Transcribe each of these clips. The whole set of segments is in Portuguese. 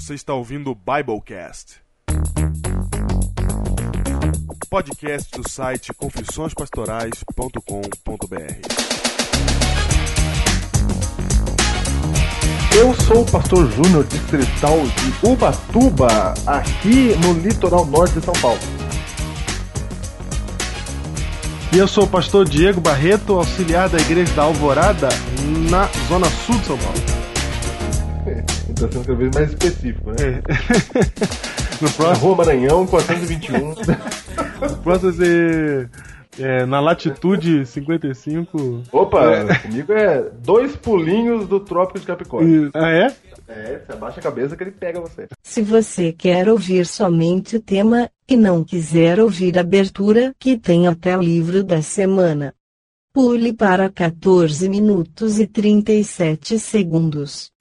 Você está ouvindo o Biblecast. Podcast do site confissõespastorais.com.br. Eu sou o pastor Júnior, distrital de Ubatuba, aqui no litoral norte de São Paulo. E eu sou o pastor Diego Barreto, auxiliar da Igreja da Alvorada, na zona sul de São Paulo. Então sendo cada vez mais específico, né? No Na próximo, Rua Maranhão, 421. próximo vai ser é, na latitude 55. Opa, comigo é dois pulinhos do Trópico de Capricórnio. Ah, é? É, você abaixa a cabeça que ele pega você. Se você quer ouvir somente o tema, e não quiser ouvir a abertura, que tem até o livro da semana. Pule para 14 minutos e 37 segundos.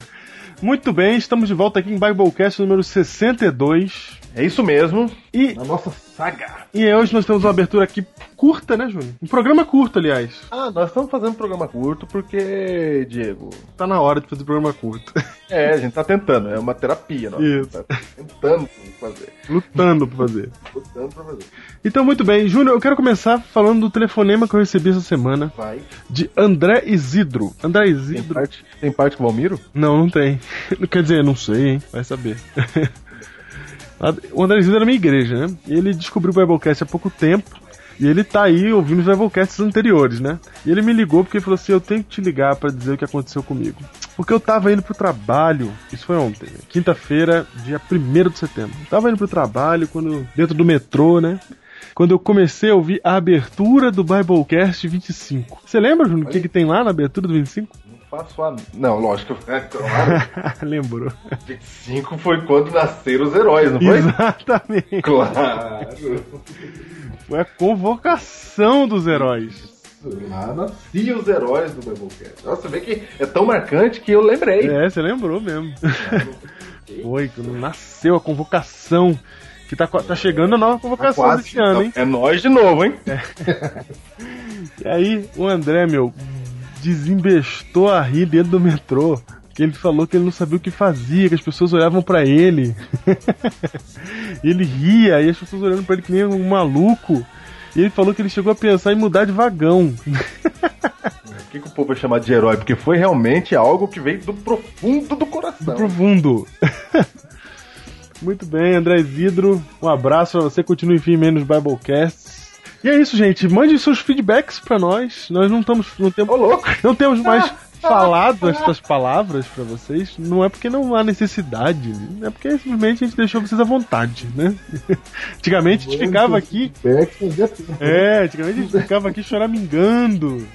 Muito bem, estamos de volta aqui em Biblecast número 62. É isso mesmo. E, Na nossa saga. e hoje nós temos uma abertura aqui curta, né, Júnior? Um programa curto, aliás. Ah, nós estamos fazendo um programa curto porque, Diego, Tá na hora de fazer programa curto. é, a gente tá tentando, é uma terapia, nós Isso. tá tentando fazer, Lutando pra fazer. lutando pra fazer. Então, muito bem. Júnior, eu quero começar falando do telefonema que eu recebi essa semana Vai. de André Isidro. André Tem Isidro. parte, tem parte com o Valmiro? Não, não tem. Quer dizer, não sei, hein? Vai saber. O André Isidro era minha igreja, né? Ele descobriu o Biblecast há pouco tempo. E ele tá aí ouvindo os Biblecasts anteriores, né? E ele me ligou porque falou assim: Eu tenho que te ligar pra dizer o que aconteceu comigo. Porque eu tava indo pro trabalho, isso foi ontem, né? quinta-feira, dia 1 de setembro. Eu tava indo pro trabalho, quando dentro do metrô, né? Quando eu comecei a ouvir a abertura do Biblecast 25. Você lembra, Júnior, o que, que tem lá na abertura do 25? Faço a. Não, lógico. É, claro. Lembrou. 25 foi quando nasceram os heróis, não foi? Exatamente. Claro. Foi a convocação dos heróis. Lá nasciam os heróis do Biblecast. Nossa, você vê que é tão marcante que eu lembrei. É, você lembrou mesmo. Foi, quando nasceu a convocação. Que tá, tá chegando a nova convocação Quase. desse ano, hein? É nós de novo, hein? E aí, o André, meu, desembestou a rir dentro do metrô. Que ele falou que ele não sabia o que fazia, que as pessoas olhavam pra ele. ele ria, e as pessoas olhando pra ele que nem um maluco. E ele falou que ele chegou a pensar em mudar de vagão. O que, que o povo vai chamar de herói? Porque foi realmente algo que veio do profundo do coração. profundo. Muito bem, André Isidro. Um abraço pra você. Continue firme aí nos Biblecasts. E é isso, gente. Mande seus feedbacks pra nós. Nós não estamos. Não temos, Ô, louco! não temos mais falado estas palavras pra vocês. Não é porque não há necessidade. É porque simplesmente a gente deixou vocês à vontade, né? Antigamente a gente ficava aqui. É, antigamente a gente ficava aqui choramingando.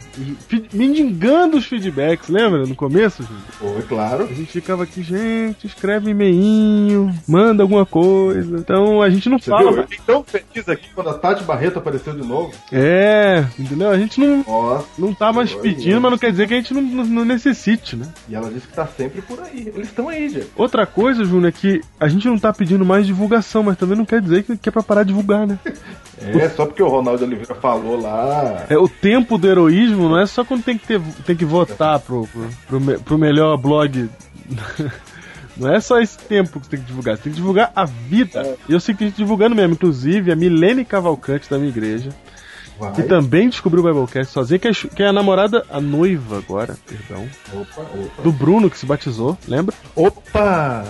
Mendigando os feedbacks, lembra? No começo, gente? Foi, claro. A gente ficava aqui, gente, escreve e-mailzinho, manda alguma coisa. Então a gente não Você viu? Eu fala. fiquei tão feliz aqui quando a Tati Barreto apareceu de novo. É, entendeu? A gente não, Nossa. não tá mais pedindo, mas não quer dizer que a gente não, não, necessite, né? E ela disse que tá sempre por aí. Eles estão aí, gente. Outra coisa, Júnior, é que a gente não tá pedindo mais divulgação, mas também não quer dizer que, que é pra parar de divulgar, né? É, só porque o Ronaldo Oliveira falou lá. É, o tempo do heroísmo não é só quando tem que, ter, tem que votar pro, pro, pro, me- pro melhor blog. Não é só esse tempo que você tem que divulgar, você tem que divulgar a vida. E eu sei que tem gente divulgando mesmo, inclusive a Milene Cavalcante da minha igreja, Vai. que também descobriu o Biblecast sozinha, que é, que é a namorada, a noiva agora, perdão, Opa, opa. do Bruno que se batizou, lembra? Opa!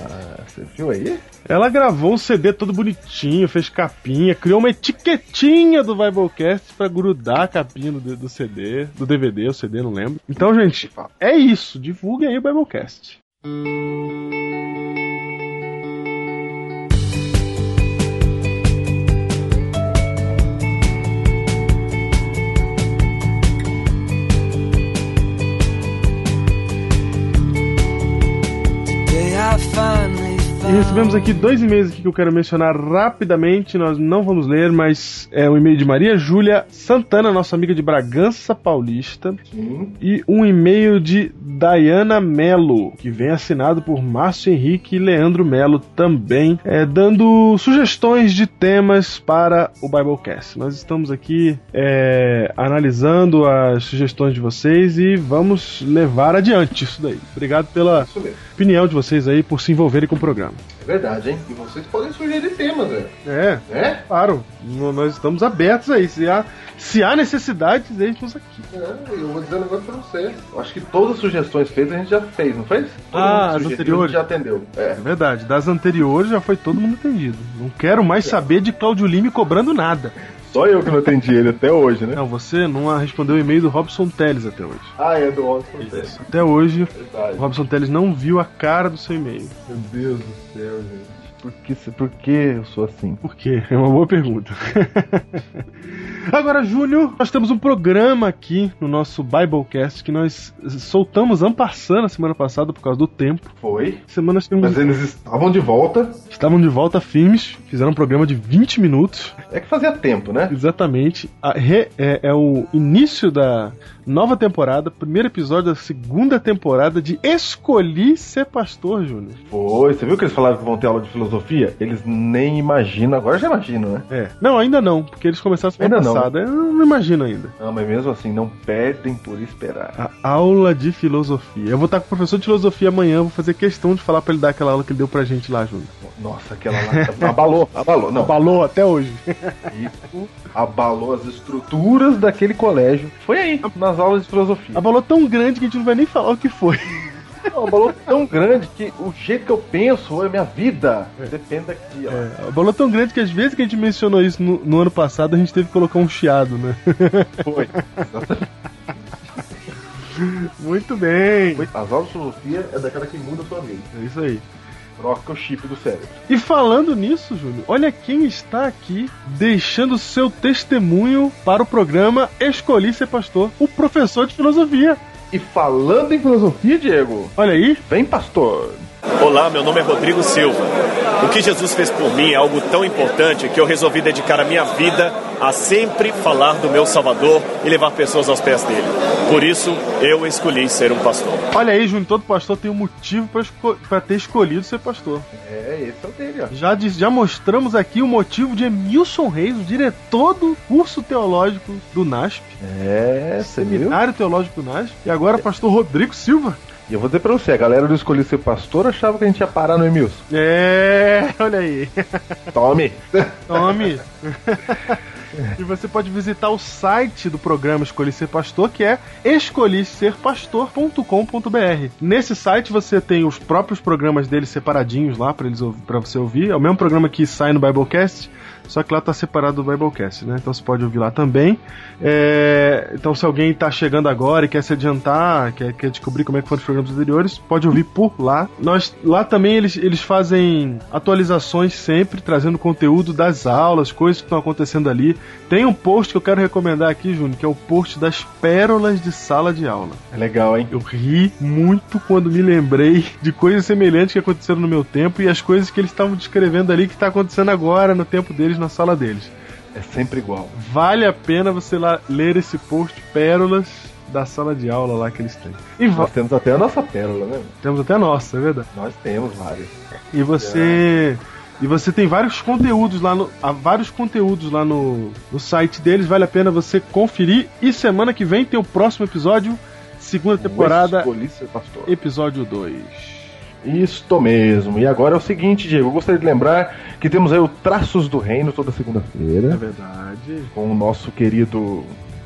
Você viu aí? Ela gravou um CD todo bonitinho, fez capinha, criou uma etiquetinha do Biblecast pra grudar a capinha do, do CD, do DVD, o CD, não lembro. Então, gente, é isso. Divulguem aí o Biblecast. E recebemos aqui dois e-mails que eu quero mencionar rapidamente, nós não vamos ler, mas é um e-mail de Maria Júlia Santana, nossa amiga de Bragança Paulista, Sim. e um e-mail de Dayana Melo, que vem assinado por Márcio Henrique e Leandro Melo também, é, dando sugestões de temas para o Biblecast. Nós estamos aqui é, analisando as sugestões de vocês e vamos levar adiante isso daí. Obrigado pela opinião de vocês aí por se envolverem com o programa. É verdade, hein? E vocês podem sugerir temas, né? É, É? claro. Nós estamos abertos aí. Se há, se há necessidade, deixe-nos aqui. É, eu vou dizer um negócio pra você. Eu acho que todas as sugestões feitas a gente já fez, não fez? Todo Ah, as anteriores? a gente já atendeu. É. É verdade. Das anteriores já foi todo mundo atendido. Não quero mais saber de Claudio Lime cobrando nada. Só eu que não atendi ele até hoje, né? Não, você não respondeu o e-mail do Robson Teles até hoje. Ah, é do Oscar. Até hoje, Verdade. o Robson Teles não viu a cara do seu e-mail. Meu Deus do céu, gente. Por que, por que eu sou assim? Por quê? É uma boa pergunta. Agora, Júnior, nós temos um programa aqui no nosso Biblecast que nós soltamos ampassando a semana passada por causa do tempo. Foi. Semana temos... Mas eles estavam de volta. estavam de volta firmes, fizeram um programa de 20 minutos. É que fazia tempo, né? Exatamente. A re- é, é o início da nova temporada, primeiro episódio da segunda temporada de Escolhi Ser Pastor, Júnior. Foi. Você viu que eles falaram que vão ter aula de filosofia? Eles nem imaginam. Agora já imaginam, né? É. Não, ainda não, porque eles começaram semana Ainda não. passada. Eu não imagino ainda. Não, mas mesmo assim, não perdem por esperar. A aula de filosofia. Eu vou estar com o professor de filosofia amanhã, vou fazer questão de falar pra ele dar aquela aula que ele deu pra gente lá, Júnior. Nossa, aquela lá abalou, abalou. Não, Abalou até hoje. isso abalou as estruturas daquele colégio. Foi aí, nas aulas de filosofia. Abalou tão grande que a gente não vai nem falar o que foi. Não, abalou tão grande que o jeito que eu penso é minha vida. Depende daqui, ó. É, abalou tão grande que às vezes que a gente mencionou isso no, no ano passado, a gente teve que colocar um chiado, né? Foi. Muito bem. As aulas de filosofia é daquela que muda a sua vida. É isso aí. Troca o chip do cérebro. E falando nisso, Júnior, olha quem está aqui deixando seu testemunho para o programa Escolhi Ser Pastor, o professor de filosofia. E falando em filosofia, Diego, Olha aí, vem pastor. Olá, meu nome é Rodrigo Silva. O que Jesus fez por mim é algo tão importante que eu resolvi dedicar a minha vida a sempre falar do meu Salvador e levar pessoas aos pés dele. Por isso, eu escolhi ser um pastor. olha aí, Júnior, todo pastor tem um motivo para esco- ter escolhido ser pastor. É, esse é o dele, ó. Já, diz- já mostramos aqui o motivo de Emilson Reis, o diretor do curso teológico do NASP, É, você viu? Seminário Teológico do NASP, e agora pastor Rodrigo Silva. E eu vou dizer pra você, a galera do Escolhi Ser Pastor achava que a gente ia parar no Emilson. É, olha aí. Tome! Tome! e você pode visitar o site do programa Escolhi Ser Pastor, que é escolhiserpastor.com.br. Nesse site você tem os próprios programas deles separadinhos lá para você ouvir. É o mesmo programa que sai no Biblecast, só que lá tá separado do Biblecast, né? Então você pode ouvir lá também. É, Então se alguém tá chegando agora e quer se adiantar, quer, quer descobrir como é que foram os programas anteriores, pode ouvir por lá. Nós lá também eles, eles fazem atualizações sempre, trazendo conteúdo das aulas, coisas que estão acontecendo ali. Tem um post que eu quero recomendar aqui, Júnior, que é o post das pérolas de sala de aula. É legal, hein? Eu ri muito quando me lembrei de coisas semelhantes que aconteceram no meu tempo e as coisas que eles estavam descrevendo ali que está acontecendo agora no tempo deles na sala deles. É sempre igual. Vale a pena você lá ler esse post pérolas da sala de aula lá que eles têm. E Nós temos até a nossa pérola, né? temos até a nossa, é verdade. Nós temos várias. E você e você tem vários conteúdos lá no há vários conteúdos lá no, no site deles, vale a pena você conferir. E semana que vem tem o próximo episódio, segunda temporada, Pastor. episódio 2. Isto mesmo. E agora é o seguinte, Diego, eu gostaria de lembrar que temos aí o Traços do Reino toda É segunda-feira. verdade. Com o nosso querido.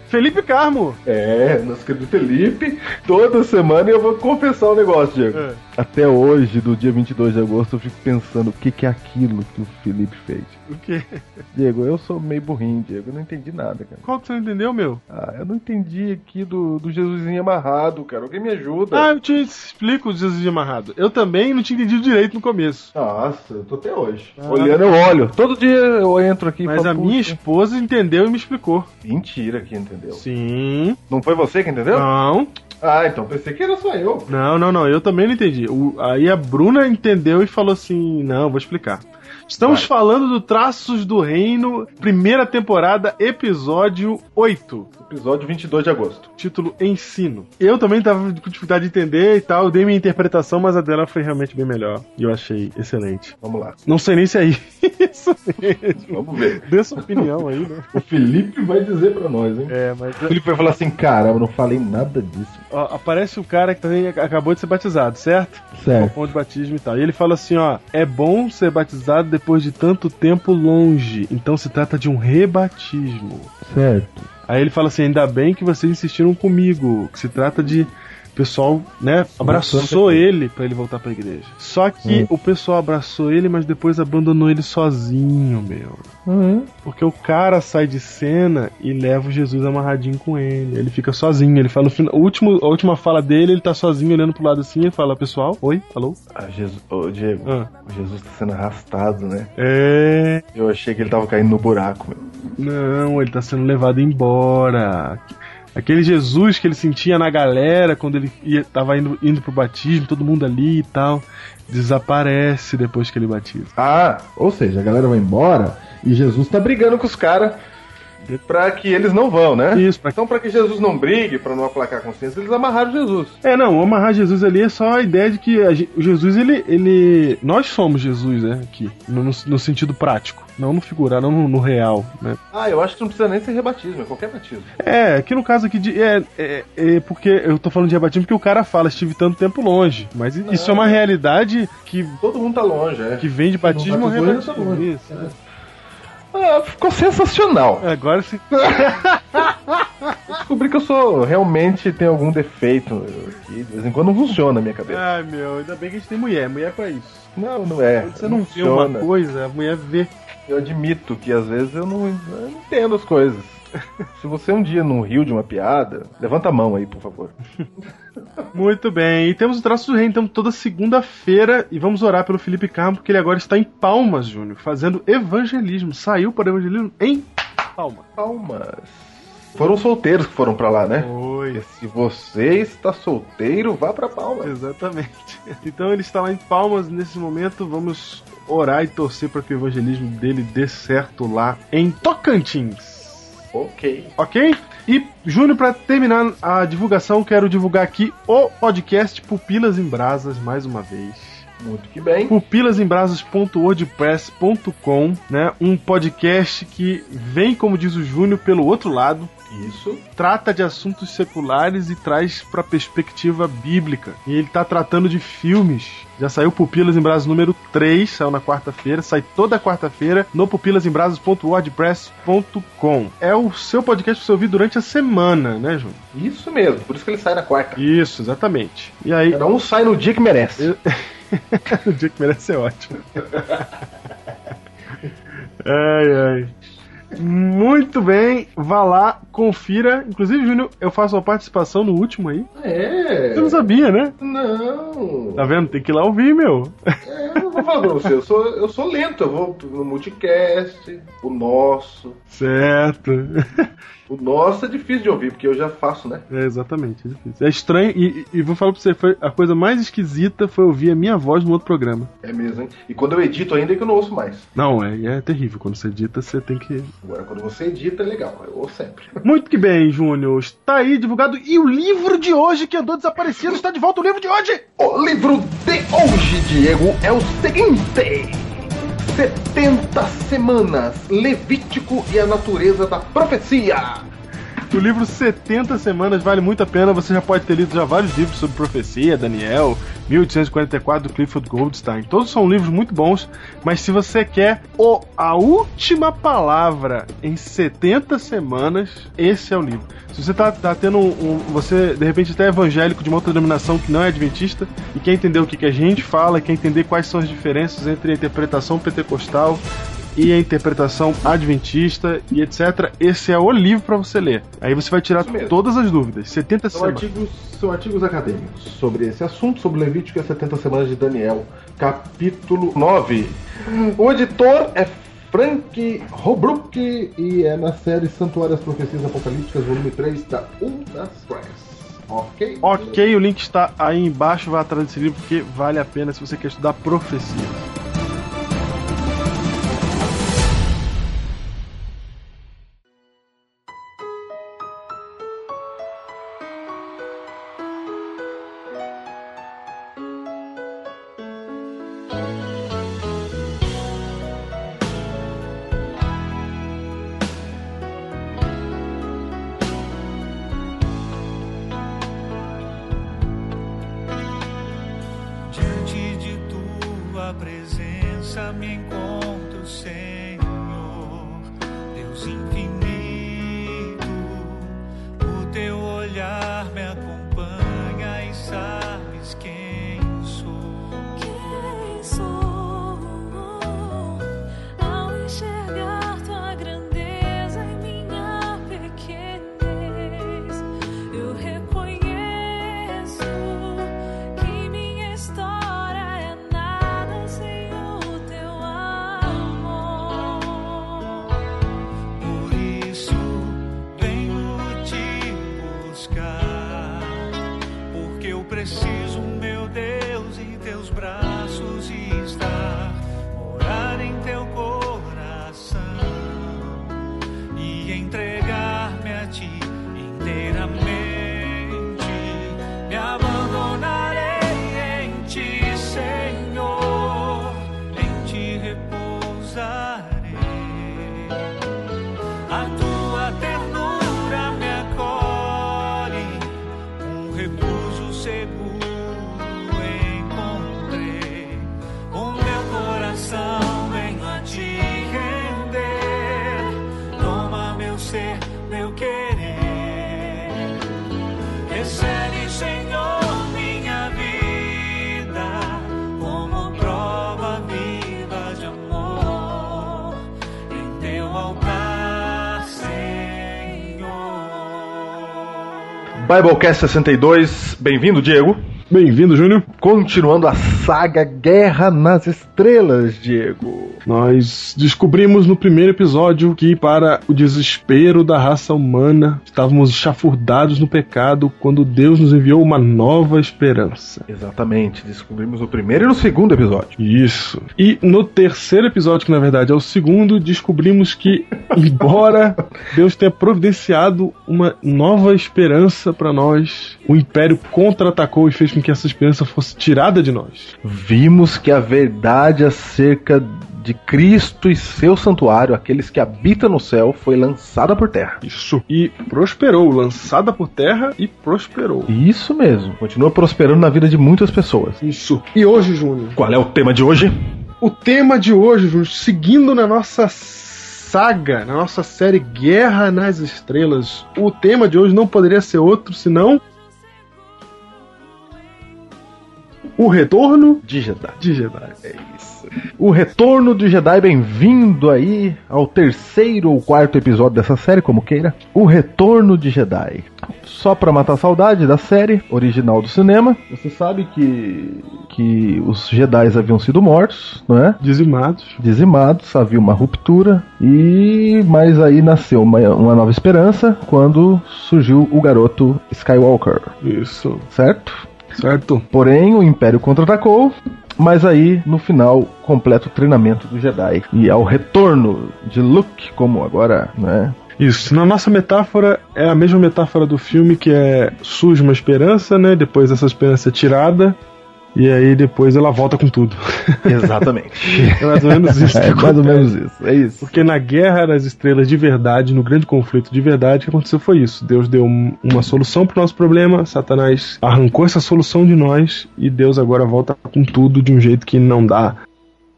Felipe Carmo. É, nosso querido Felipe. Toda semana e eu vou confessar um negócio, Diego. É. Até hoje, do dia 22 de agosto, eu fico pensando o que, que é aquilo que o Felipe fez. O quê? Diego, eu sou meio burrinho, Diego. Eu não entendi nada, cara. Qual que você não entendeu, meu? Ah, eu não entendi aqui do, do Jesusinho amarrado, cara. Alguém me ajuda. Ah, eu te explico o Jesus amarrado. Eu também não tinha entendido direito no começo. Nossa, eu tô até hoje. Ah. Olhando, eu olho. Todo dia eu entro aqui Mas falo, a minha esposa entendeu e me explicou. Mentira que entendeu. Sim. Não foi você que entendeu? Não. Ah, então pensei que era só eu. Não, não, não. Eu também não entendi. Aí a Bruna entendeu e falou assim: Não, vou explicar. Estamos Vai. falando do Traços do Reino, primeira temporada, episódio 8. Episódio 22 de agosto. Título Ensino. Eu também tava com dificuldade de entender e tal, eu dei minha interpretação, mas a dela foi realmente bem melhor. E eu achei excelente. Vamos lá. Não sei nem se é isso mesmo. Vamos ver. Dê sua opinião aí, né? O Felipe vai dizer pra nós, hein? É, mas. O Felipe vai falar assim, cara, eu não falei nada disso. Ó, aparece o cara que também acabou de ser batizado, certo? Certo. Com de batismo e tal. E ele fala assim, ó, é bom ser batizado depois de tanto tempo longe. Então se trata de um rebatismo. Certo. Aí ele fala assim, ainda bem que vocês insistiram comigo, que se trata de o pessoal, né, abraçou ele pra ele voltar pra igreja. Só que Hum. o pessoal abraçou ele, mas depois abandonou ele sozinho, meu. Porque o cara sai de cena e leva o Jesus amarradinho com ele. Ele fica sozinho. Ele fala o final, o último, a última fala dele, ele tá sozinho olhando pro lado assim e fala: Pessoal, oi, alô? Ah, Jesus, ô, Diego, Ah. o Jesus tá sendo arrastado, né? É. Eu achei que ele tava caindo no buraco, meu. Não, ele tá sendo levado embora. Aquele Jesus que ele sentia na galera quando ele ia, tava indo, indo pro batismo, todo mundo ali e tal, desaparece depois que ele batiza. Ah, ou seja, a galera vai embora e Jesus tá brigando com os caras pra que eles não vão, né? Isso, pra Então, pra que Jesus não brigue, pra não aplacar a consciência, eles amarraram Jesus. É, não, amarrar Jesus ali é só a ideia de que a o Jesus, ele, ele. Nós somos Jesus, né? Aqui. No- no sentido prático. Não no figurar, não no, no real, né? Ah, eu acho que não precisa nem ser rebatismo, é qualquer batismo. É, aqui no caso aqui de. É, é, é porque eu tô falando de rebatismo porque o cara fala, estive tanto tempo longe. Mas isso é uma realidade que, Todo mundo tá longe, é. que vem de batismo batizou, ele tá longe. Isso. é. Ah, ficou sensacional. É, Agora se. Descobri que eu sou realmente tenho algum defeito aqui. De vez em quando não funciona a minha cabeça. Ai meu, ainda bem que a gente tem mulher. Mulher é pra isso. Não, não é. Quando você não vê uma coisa, a mulher vê. Eu admito que às vezes eu não, eu não entendo as coisas. Se você um dia não riu de uma piada, levanta a mão aí, por favor. Muito bem, e temos o Traço do Reino, então toda segunda-feira, e vamos orar pelo Felipe Carmo, porque ele agora está em Palmas, Júnior, fazendo evangelismo. Saiu para o evangelismo em Palmas. Palmas. Foram solteiros que foram pra lá, né? Oi. Porque se você está solteiro, vá pra Palmas. Exatamente. Então ele está lá em Palmas nesse momento. Vamos orar e torcer para que o evangelismo dele dê certo lá em Tocantins. Ok. Ok? E, Júnior, para terminar a divulgação, quero divulgar aqui o podcast Pupilas em Brasas mais uma vez. Muito que bem. pupilasembrasas.wordpress.com, né? Um podcast que vem, como diz o Júnior, pelo outro lado, Isso. trata de assuntos seculares e traz pra perspectiva bíblica. E ele tá tratando de filmes. Já saiu Pupilas em Brasas número 3, saiu na quarta-feira, sai toda quarta-feira no pupilasembrasas.wordpress.com. É o seu podcast pra você ouvir durante a semana, né, Júnior? Isso mesmo. Por isso que ele sai na quarta. Isso, exatamente. E aí, Cada um sai no dia que merece. o dia que merece ser ótimo. ai, ai. Muito bem, vá lá, confira. Inclusive, Júnior, eu faço uma participação no último aí. É. Você não sabia, né? Não. Tá vendo? Tem que ir lá ouvir, meu. É, eu vou falar pra você, eu sou, eu sou lento, eu vou no multicast, o nosso. Certo. O nosso é difícil de ouvir, porque eu já faço, né? É, exatamente, é difícil. É estranho, e, e vou falar pra você, foi, a coisa mais esquisita foi ouvir a minha voz no outro programa. É mesmo, hein? E quando eu edito ainda é que eu não ouço mais. Não, é, é terrível. Quando você edita, você tem que. Agora, quando você edita é legal, eu ouço sempre. Muito que bem, Júnior. Está aí divulgado. E o livro de hoje que andou desaparecido está de volta. O livro de hoje! O livro de hoje, Diego, é o seguinte: 70 semanas, Levítico e a natureza da profecia. O livro 70 Semanas vale muito a pena. Você já pode ter lido já vários livros sobre profecia, Daniel, 1844 do Clifford Goldstein. Todos são livros muito bons, mas se você quer o, a última palavra em 70 semanas, esse é o livro. Se você tá, tá tendo um, um- Você, de repente, até é evangélico de uma outra denominação que não é adventista e quer entender o que, que a gente fala, quer entender quais são as diferenças entre a interpretação pentecostal e a interpretação adventista e etc. Esse é o livro para você ler. Aí você vai tirar todas as dúvidas. 70 São semanas. artigos, são artigos acadêmicos sobre esse assunto, sobre Levítico e as 70 semanas de Daniel, capítulo 9. O editor é Frank Holbrook e é na série Santuário das Profecias Apocalípticas, volume 3 da Ultras Press. Ok? Ok, o link está aí embaixo, vai atrás desse livro porque vale a pena se você quer estudar profecia. Biblecast 62, bem-vindo, Diego. Bem-vindo, Júnior. Continuando a saga Guerra nas Estrelas, Diego. Nós descobrimos no primeiro episódio que, para o desespero da raça humana, estávamos chafurdados no pecado quando Deus nos enviou uma nova esperança. Exatamente, descobrimos no primeiro e no segundo episódio. Isso. E no terceiro episódio, que na verdade é o segundo, descobrimos que, embora Deus tenha providenciado uma nova esperança para nós, o Império contra-atacou e fez com que essa esperança fosse tirada de nós. Vimos que a verdade acerca de Cristo e seu santuário, aqueles que habitam no céu, foi lançada por terra. Isso. E prosperou, lançada por terra e prosperou. Isso mesmo, continua prosperando na vida de muitas pessoas. Isso. E hoje, Júnior, Qual é o tema de hoje? o tema de hoje, Júnior, seguindo na nossa saga, na nossa série Guerra nas Estrelas, o tema de hoje não poderia ser outro senão. O retorno De Jedi. de Jedi. É isso. O retorno de Jedi, bem-vindo aí ao terceiro ou quarto episódio dessa série, como queira. O retorno de Jedi. Só pra matar a saudade da série original do cinema, você sabe que que os Jedi haviam sido mortos, não é? Dizimados. Dizimados, havia uma ruptura e mas aí nasceu uma, uma nova esperança quando surgiu o garoto Skywalker, Isso. certo? Certo? Porém, o Império contra-atacou, mas aí, no final, completa o treinamento do Jedi. E ao retorno de Luke, como agora, né? Isso. Na nossa metáfora, é a mesma metáfora do filme que é surge uma esperança, né? Depois essa esperança é tirada. E aí depois ela volta com tudo. Exatamente. É mais ou menos isso. é mais ou menos isso. É isso. Porque na Guerra das Estrelas de verdade, no grande conflito de verdade, o que aconteceu foi isso. Deus deu um- uma solução pro nosso problema, Satanás arrancou essa solução de nós e Deus agora volta com tudo de um jeito que não dá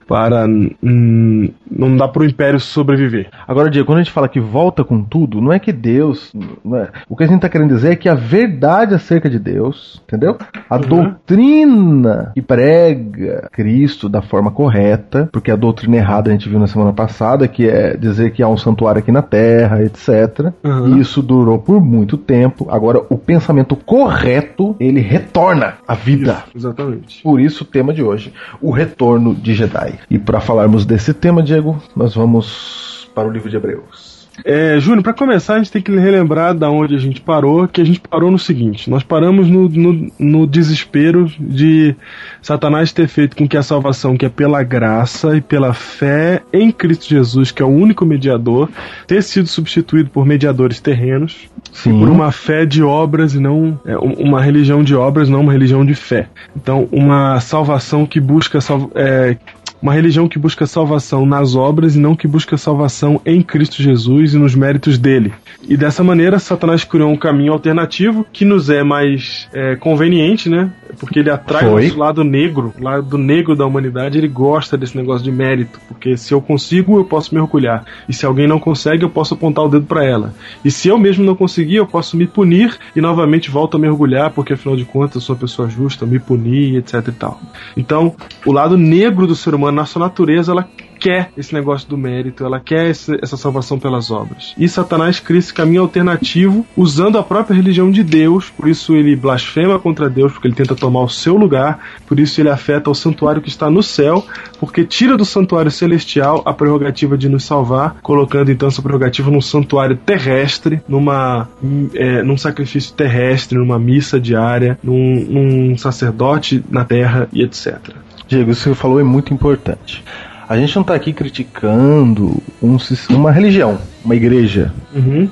para. hum, não dá pro Império sobreviver. Agora, Diego, quando a gente fala que volta com tudo, não é que Deus. não é- O que a gente tá querendo dizer é que a verdade acerca de Deus, entendeu? A doutrina que prega Cristo da forma correta, porque a doutrina errada a gente viu na semana passada, que é dizer que há um santuário aqui na terra, etc. Uhum. E isso durou por muito tempo. Agora, o pensamento correto, ele retorna à vida. Exatamente. Por isso o tema de hoje, o retorno de Jedi. E para falarmos desse tema, Diego, nós vamos para o livro de Hebreus. É, Júnior, pra começar, a gente tem que relembrar da onde a gente parou, que a gente parou no seguinte: nós paramos no, no, no desespero de Satanás ter feito com que a salvação, que é pela graça e pela fé em Cristo Jesus, que é o único mediador, ter sido substituído por mediadores terrenos, Sim. por uma fé de obras e não é, um- uma religião de obras, não uma religião de fé. Então, uma salvação que busca é, uma religião que busca salvação nas obras e não que busca salvação em Cristo Jesus e nos méritos dele. E dessa maneira, Satanás criou um caminho alternativo que nos é mais é, conveniente, né? Porque ele atrai o Foi. lado negro, o lado negro da humanidade. Ele gosta desse negócio de mérito, porque se eu consigo, eu posso me orgulhar. E se alguém não consegue, eu posso apontar o dedo para ela. E se eu mesmo não conseguir, eu posso me punir e novamente volto a me orgulhar, porque afinal de contas eu sou uma pessoa justa, me punir, etc e tal. Então, o lado negro do ser humano, na sua natureza, ela quer esse negócio do mérito, ela quer esse- essa salvação pelas obras. E Satanás cria esse caminho alternativo usando a própria religião de Deus, por isso ele blasfema contra Deus, porque ele tenta tomar o seu lugar, por isso ele afeta o santuário que está no céu, porque tira do santuário celestial a prerrogativa de nos salvar, colocando então essa prerrogativa num santuário terrestre, numa, é, num sacrifício terrestre, numa missa diária, num, num sacerdote na terra e etc. Diego, isso que você falou é muito importante. A gente não está aqui criticando um uma religião, uma igreja. Uhum.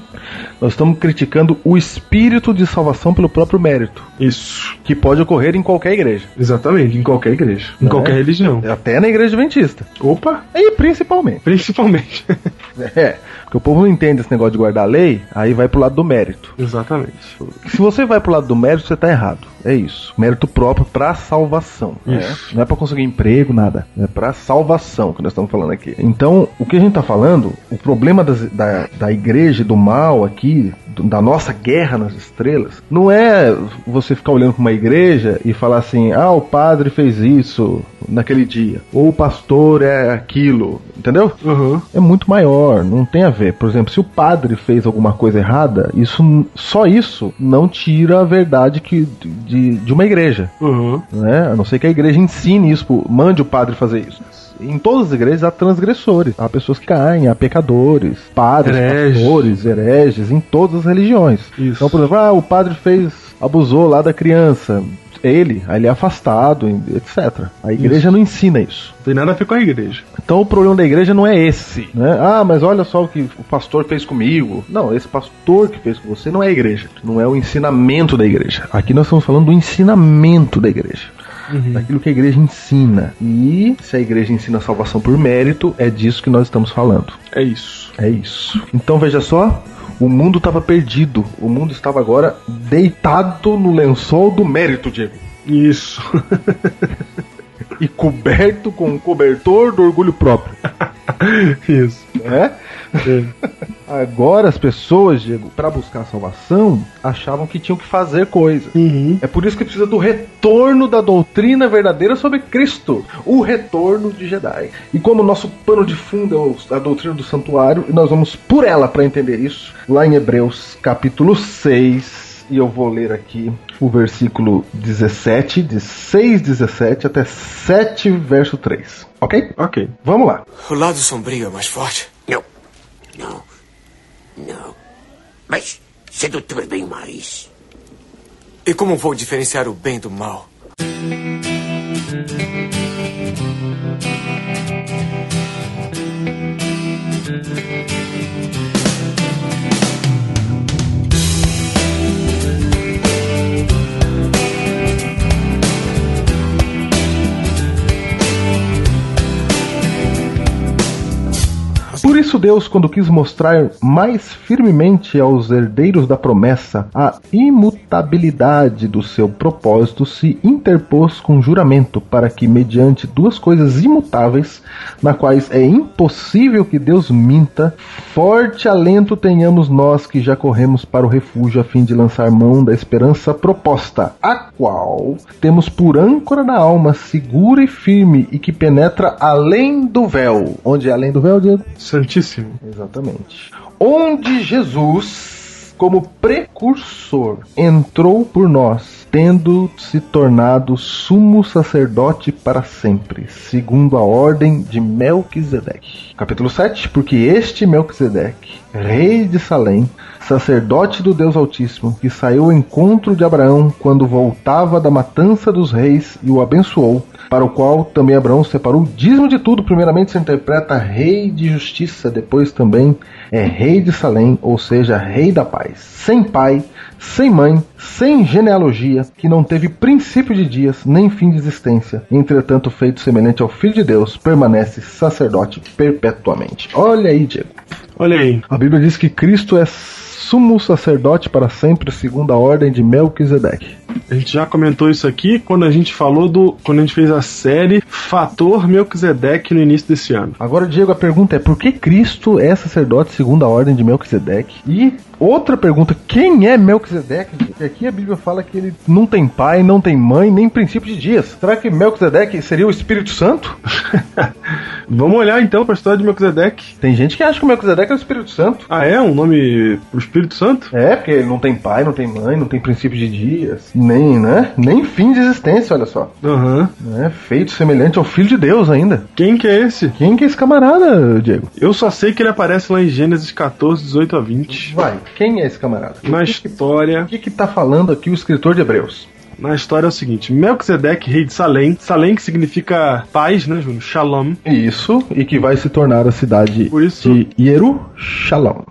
Nós estamos criticando o espírito de salvação pelo próprio mérito, Isso. que pode ocorrer em qualquer igreja, Exatamente, em qualquer igreja, em Não qualquer é? religião. até na igreja adventista. Opa! E principalmente. Principalmente. É, porque o povo não entende esse negócio de guardar a lei, aí vai pro lado do mérito. Exatamente. Se você vai pro lado do mérito, você tá errado. É isso. Mérito próprio pra salvação. né? Isso. Não é pra conseguir emprego, nada. É pra salvação que nós estamos falando aqui. Então, o que a gente tá falando, o problema das- da, da igreja do mal aqui, da nossa guerra nas estrelas, não é você ficar olhando pra uma igreja e falar assim: ah, o padre fez isso naquele dia. Ou o pastor é aquilo. Entendeu? Uhum. é muito maior, não tem a ver. Por exemplo, se o padre fez alguma coisa errada, isso só isso não tira a verdade que, de, de uma igreja, Uhum. né? A não ser que a igreja ensine isso, mande o padre fazer isso. Em todas as igrejas há transgressores, há pessoas que caem, há pecadores, padres, Hereges. pastores, hereges, em todas as religiões. Isso. Então, por exemplo, ah, o padre fez, abusou lá da criança. Ele, aí ele é afastado, etc. A igreja não ensina isso. Não tem nada a ver com a igreja. Então o problema da igreja não é esse, né? Ah, mas olha só o que o pastor fez comigo. Não, esse pastor que fez com você não é a igreja, não é o ensinamento da igreja. Aqui nós estamos falando do ensinamento da igreja. Daquilo que a igreja ensina. E se a igreja ensina a salvação por mérito, é disso que nós estamos falando. É isso. É isso. Então veja só, o mundo estava perdido. O mundo estava agora deitado no lençol do mérito, Diego. Isso. E coberto com o cobertor do orgulho próprio. isso. né? Agora as pessoas, Diego, para buscar a salvação, achavam que tinham que fazer coisas. Uhum. É por isso que precisa do retorno da doutrina verdadeira sobre Cristo, o retorno de Jedi. E como nosso pano de fundo é o- a doutrina do santuário, e nós vamos por ela para entender isso, lá em Hebreus capítulo 6, e eu vou ler aqui o versículo 17, de 6, 17 até 7, verso 3. Ok? Ok. Vamos lá. O lado sombrio é mais forte. Não. Não. Mas sedutor bem mais. E como vou diferenciar o bem do mal? Isso Deus, quando quis mostrar mais firmemente aos herdeiros da promessa a imutabilidade do seu propósito, se interpôs com juramento para que, mediante duas coisas imutáveis, na quais é impossível que Deus minta, forte alento tenhamos nós que já corremos para o refúgio a fim de lançar mão da esperança proposta, a qual temos por âncora na alma segura e firme e que penetra além do véu. Onde é além do véu, Diego? Santíssimo. Exatamente. Onde Jesus, como precursor, entrou por nós, tendo se tornado sumo sacerdote para sempre, segundo a ordem de Melquisedeque. Capítulo 7, porque este Melquisedeque, rei de Salém, sacerdote do Deus Altíssimo, que saiu ao encontro de Abraão quando voltava da matança dos reis e o abençoou, para o qual também Abraão separou o dízimo de tudo. Primeiramente se interpreta rei de justiça, depois também é rei de Salém, ou seja, rei da paz. Sem pai, sem mãe, sem genealogia, que não teve princípio de dias, nem fim de existência. Entretanto, feito semelhante ao Filho de Deus, permanece sacerdote perpetuamente. Olha aí, Diego. Olha aí. A Bíblia diz que Cristo é sumo sacerdote para sempre, segundo a ordem de Melquisedeque. A gente já comentou isso aqui quando a gente falou do. Quando a gente fez a série Fator Melquisedeque no início desse ano. Agora, Diego, a pergunta é por que Cristo é sacerdote segundo a ordem de Melquisedeque? E outra pergunta, quem é Melquisedeque? Porque aqui a Bíblia fala que ele não tem pai, não tem mãe, nem princípio de dias. Será que Melquisedeque seria o Espírito Santo? Vamos olhar então para a história de Melquisedeque. Tem gente que acha que o Melquisedeque é o Espírito Santo. Ah, é? Um nome pro Espírito Santo? É, porque ele não tem pai, não tem mãe, não tem princípio de dias, nem, né? Nem fim de existência, olha só. Aham. É feito semelhante ao Filho de Deus ainda. Quem que é esse? Quem que é esse camarada, Diego? Eu só sei que ele aparece lá em Gênesis 14, 18 a 20. Vai, quem é esse camarada? Na que- história. O que que tá falando aqui o escritor de Hebreus? Na história é o seguinte: Melquisedeque, rei de Salém. Salém que significa paz, né, Júnior? Shalom. Isso, e que vai se tornar a cidade Por isso- de Jerusalém.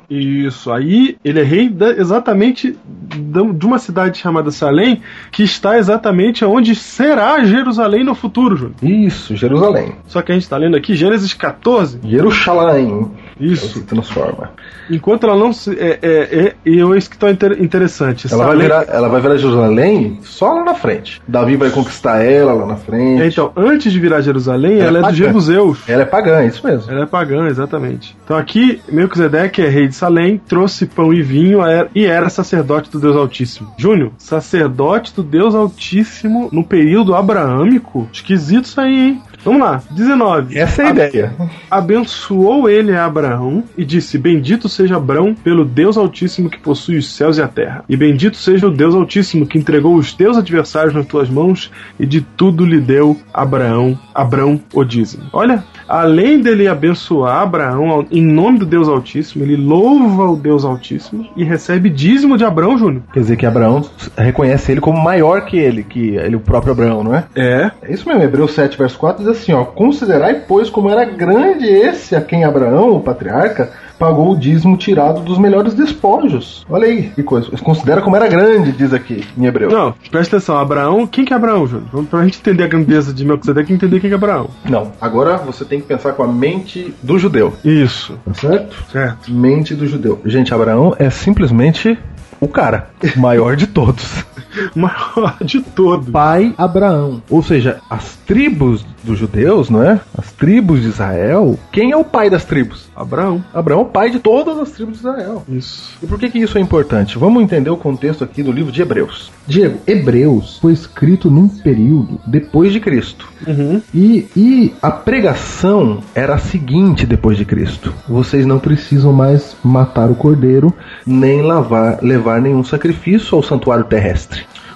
Isso. Aí ele é rei da- exatamente de uma cidade chamada Salém, que está exatamente onde será Jerusalém no futuro, Júnior. Isso, Jerusalém. Só que a gente está lendo aqui Gênesis 14. Jerusalém. Isso. Se transforma. Enquanto ela não se. É, é, é, e é isso que está inter- interessante. Ela vai, virar, ela vai virar Jerusalém só lá na frente. Davi vai conquistar ela lá na frente. É, Então, antes de virar Jerusalém, Ela ela, é é dos. Jebuseus. Ela é pagã, é isso mesmo. Ela é pagã, exatamente. Então aqui, Melquisedeque é rei de Salém, trouxe pão e vinho era- e era sacerdote do Deus Altíssimo. Júnior, sacerdote do Deus Altíssimo no período abraâmico? Esquisito isso aí, hein? Vamos lá, 19. Essa é a A- ideia. Abençoou ele a Abraão e disse: Bendito seja Abraão pelo Deus Altíssimo que possui os céus e a terra. E bendito seja o Deus Altíssimo que entregou os teus adversários nas tuas mãos e de tudo lhe deu Abraão, Abraão o dízimo. Olha, além dele abençoar Abraão em nome do Deus Altíssimo, ele louva o Deus Altíssimo e recebe dízimo de Abraão, Júnior. Quer dizer que Abraão reconhece ele como maior que ele, que ele, o próprio Abraão, não é? É. É isso mesmo, Hebreus 7, verso 4 diz assim, ó, considerai, pois, como era grande esse a quem Abraão, o patriarca, pagou o dízimo tirado dos melhores despojos. Olha aí, que coisa. Considera como era grande, diz aqui em Hebreus. Não, presta atenção, Abraão, quem que é Abraão, Júnior? Vamos pra gente entender a grandeza de Melquisedeque e entender quem que é Abraão. Não, agora você tem que pensar com a mente do judeu, Isso, tá certo? certo. Mente do judeu. Gente, Abraão é simplesmente o cara, o maior de todos. Maior de todos. pai Abraão. Ou seja, as tribos dos judeus, não é? As tribos de Israel. Quem é o pai das tribos? Abraão. Abraão é o pai de todas as tribos de Israel. Isso. E por que, que isso é importante? Vamos entender o contexto aqui do livro de Hebreus. Diego, Hebreus foi escrito num período depois de Cristo. Uhum. E, e a pregação era a seguinte depois de Cristo: vocês não precisam mais matar o cordeiro, nem lavar, levar nenhum sacrifício ao santuário terrestre.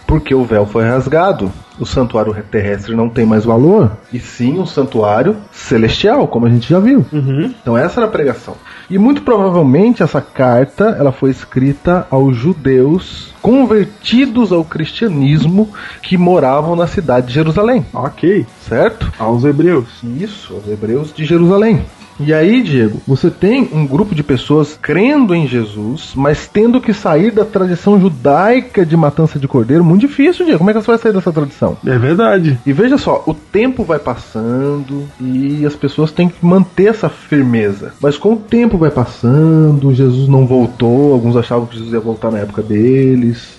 Porque o véu foi rasgado, o santuário terrestre não tem mais valor, e sim o santuário celestial, como a gente já viu. Uhum. Então essa era a pregação. E muito provavelmente essa carta ela foi escrita aos judeus convertidos ao cristianismo que moravam na cidade de Jerusalém, Ok. certo? Aos hebreus. Isso, os hebreus de Jerusalém. E aí, Diego, você tem um grupo de pessoas crendo em Jesus, mas tendo que sair da tradição judaica de matança de cordeiro. Muito difícil, Diego. Como é que você vai sair dessa tradição? É verdade. E veja só, o tempo vai passando e as pessoas têm que manter essa firmeza. Mas com o tempo vai passando, Jesus não voltou, alguns achavam que Jesus ia voltar na época deles.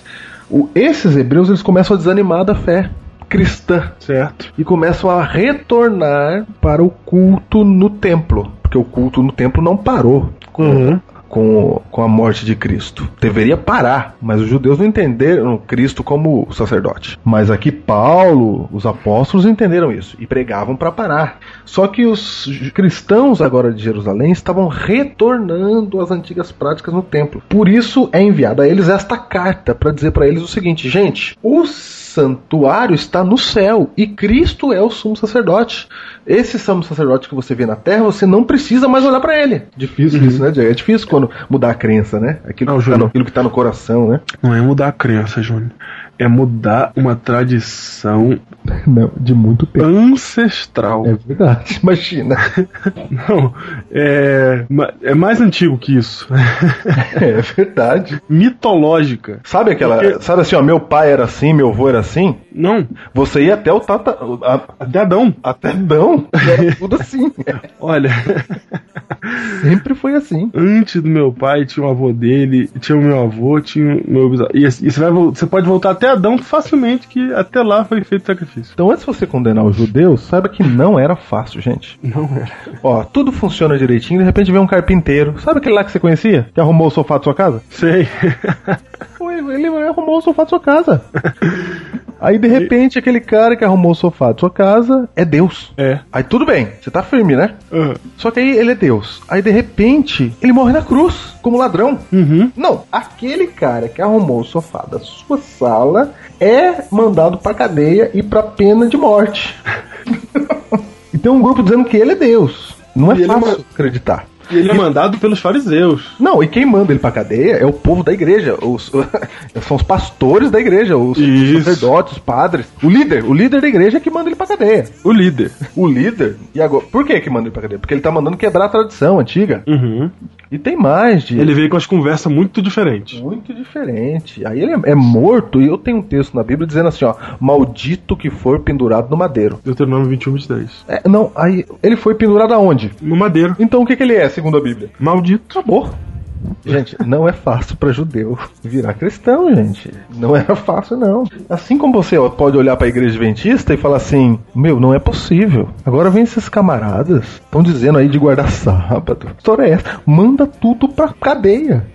O- esses hebreus eles começam a desanimar da fé cristã Certo. e começam a retornar para o culto no templo, porque o culto no templo não parou. Uhum. com, com a morte de Cristo. Deveria parar, mas os judeus não entenderam Cristo como sacerdote. Mas aqui Paulo, os apóstolos entenderam isso e pregavam para parar. Só que os cristãos agora de Jerusalém estavam retornando às antigas práticas no templo. Por isso é enviada a eles esta carta para dizer para eles o seguinte: gente, os santuário está no céu e Cristo é o sumo sacerdote. Esse sumo sacerdote que você vê na terra, você não precisa mais olhar para ele. Difícil isso, né, Diego? É difícil quando mudar a crença, né? Aquilo, Não, que, tá no, aquilo que tá no coração, né? Não é mudar a crença, Júnior. É mudar uma tradição Não, de muito tempo. ancestral. É verdade, imagina. Não, é, é mais antigo que isso. É verdade. Mitológica. Sabe aquela. Porque- Sabe assim, ó, meu pai era assim, meu avô era assim? Não, Você ia até o Tata. até Adão. até Adão. Era tudo assim. Olha, Sempre foi assim. antes do meu pai tinha o avô dele, tinha o meu avô, tinha o meu bisavô. E, e você, vai, você pode voltar até Adão facilmente, que até lá foi feito sacrifício. Então, antes de você condenar os judeus, saiba que não era fácil, gente. Não era. Ó, tudo funciona direitinho, de repente vem um carpinteiro. Sabe aquele lá que você conhecia? Que arrumou o sofá da sua casa? Sei. Foi, ele arrumou o sofá da sua casa. Aí, de repente, aquele cara que arrumou o sofá da sua casa é Deus. É. Aí tudo bem, você tá firme, né? Ah, Só que aí ele é Deus. Aí de repente, ele morre na cruz, como ladrão. Uhum. Não, aquele cara que arrumou o sofá da sua sala é mandado pra cadeia e pra pena de morte. e tem um grupo dizendo que ele é Deus. Não é E ele é fácil uma- acreditar. E ele é mandado pelos fariseus. Não, e quem manda ele pra cadeia é o povo da igreja. Os, são os pastores da igreja, os Isso. sacerdotes, os padres. O líder, o líder da igreja é que manda ele pra cadeia. O líder. O líder. E agora, por que que manda ele pra cadeia? Porque ele tá mandando quebrar a tradição antiga. Uhum. E tem mais de. Ele veio com as conversas muito diferentes. Muito diferente. Aí ele é, é morto, e eu tenho um texto na Bíblia dizendo assim, ó, maldito que for pendurado no madeiro. Deuteronômio 21, 23. É, não, aí ele foi pendurado aonde? No madeiro. Então o que, que ele é, segundo a Bíblia? Maldito. Acabou. Gente, não é fácil pra judeu virar cristão, gente. Não era fácil, não. Assim como você pode olhar pra igreja adventista e falar assim: Meu, não é possível. Agora vem esses camaradas, estão dizendo aí de guardar sábado. Que história é essa? Manda tudo pra cadeia.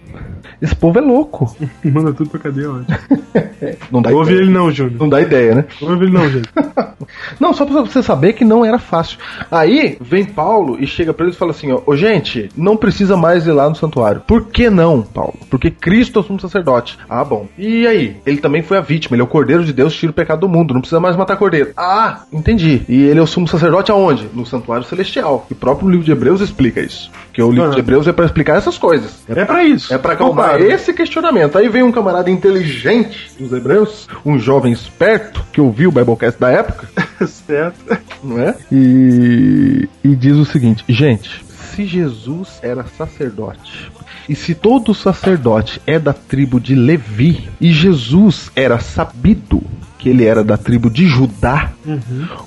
Esse povo é louco. Manda tudo pra cadeia, ótimo. Não dá Ouve ideia. ele não, Júnior. Não dá ideia, né? Ouve ele não, gente. Não, só pra você saber que não era fácil. Aí vem Paulo e chega pra eles e fala assim: ó, "Ô, gente, não precisa mais ir lá no santuário. Por que não, Paulo? Porque Cristo é o sumo sacerdote. Ah, bom. E aí? Ele também foi a vítima, ele é o cordeiro de Deus, tira o pecado do mundo. Não precisa mais matar cordeiro. Ah, entendi. E ele é o sumo sacerdote aonde? No santuário celestial. E o próprio livro de Hebreus explica isso. Porque o livro Ah. de Hebreus é pra explicar essas coisas. É pra isso. É pra acalmar Claro. esse questionamento. Aí vem um camarada inteligente dos hebreus, um jovem esperto, que ouviu o Biblecast da época, certo. não é? E, e diz o seguinte: gente, se Jesus era sacerdote. E se todo sacerdote é da tribo de Levi, e Jesus era sabido que ele era da tribo de Judá,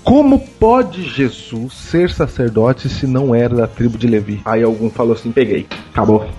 como pode Jesus ser sacerdote se não era da tribo de Levi? Aí algum falou assim: peguei, acabou.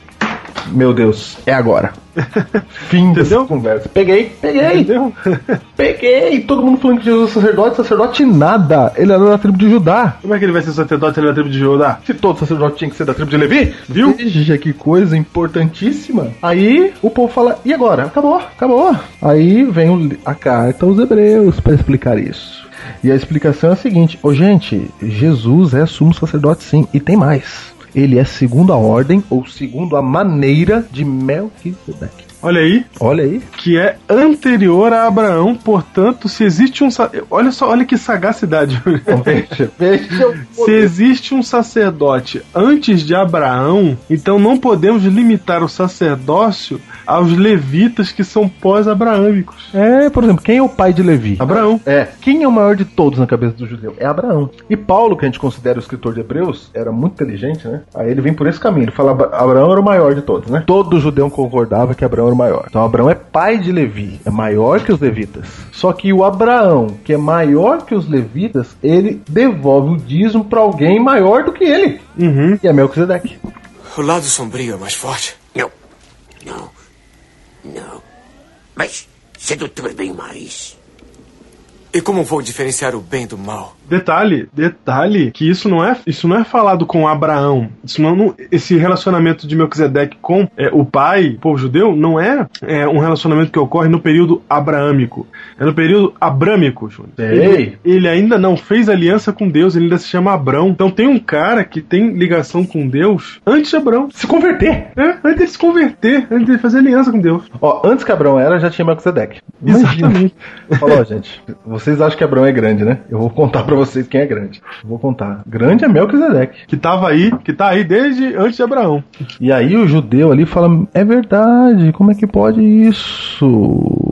Meu Deus, é agora. Fim dessa conversa. Peguei, peguei. Entendeu? Peguei! Todo mundo falando que Jesus é sacerdote, sacerdote nada. Ele era da tribo de Judá. Como é que ele vai ser sacerdote se ele é da tribo de Judá? Se todo sacerdote tinha que ser da tribo de Levi, viu? Veja que coisa importantíssima. Aí o povo fala: e agora? Acabou, acabou. Aí vem a carta aos Hebreus para explicar isso. E a explicação é a seguinte: ô gente, Jesus é sumo sacerdote sim, e tem mais. Ele é segundo a ordem ou segundo a maneira de Melquisedeque. Olha aí, Olha aí. que é anterior a Abraão, portanto, se existe um. Olha só, olha que sagacidade. Veja, veja. Se existe um sacerdote antes de Abraão, então não podemos limitar o sacerdócio aos levitas que são pós-abraâmicos. É, por exemplo, quem é o pai de Levi? Abraão. É, quem é o maior de todos na cabeça do judeu? É Abraão. E Paulo, que a gente considera o escritor de Hebreus, era muito inteligente, né? Aí ele vem por esse caminho. Ele fala: Abra- Abraão era o maior de todos, né? Todo judeu concordava que Abraão era o maior. Então Abraão é pai de Levi, é maior que os levitas. Só que o Abraão, que é maior que os levitas, ele devolve o dízimo pra alguém maior do que ele. Uhum. E é Melquisedeque. O lado sombrio é mais forte. Não, não, não. Mas sedutor bem mais. E como vou diferenciar o bem do mal? Detalhe, detalhe, que isso não é, isso não é falado com Abraão. Isso não, não- esse relacionamento de Melquisedeque com é, o pai, o povo judeu, não é, é, um relacionamento que ocorre no período abraâmico. É no período abrâmico, Júnior. Ele, ele ainda não fez aliança com Deus, ele ainda se chama Abrão. Então tem um cara que tem ligação com Deus antes de Abrão. Se converter. É, antes de se converter, antes de fazer aliança com Deus. Ó, antes que Abrão era, já tinha Melquisedeque. Imagina. Exatamente. Falou, gente. Vocês acham que Abrão é grande, né? Eu vou contar pra vocês quem é grande. Vou contar. Grande é Melquisedeque. Que tava aí, que tá aí desde antes de Abraão. E aí o judeu ali fala: É verdade, como é que pode isso?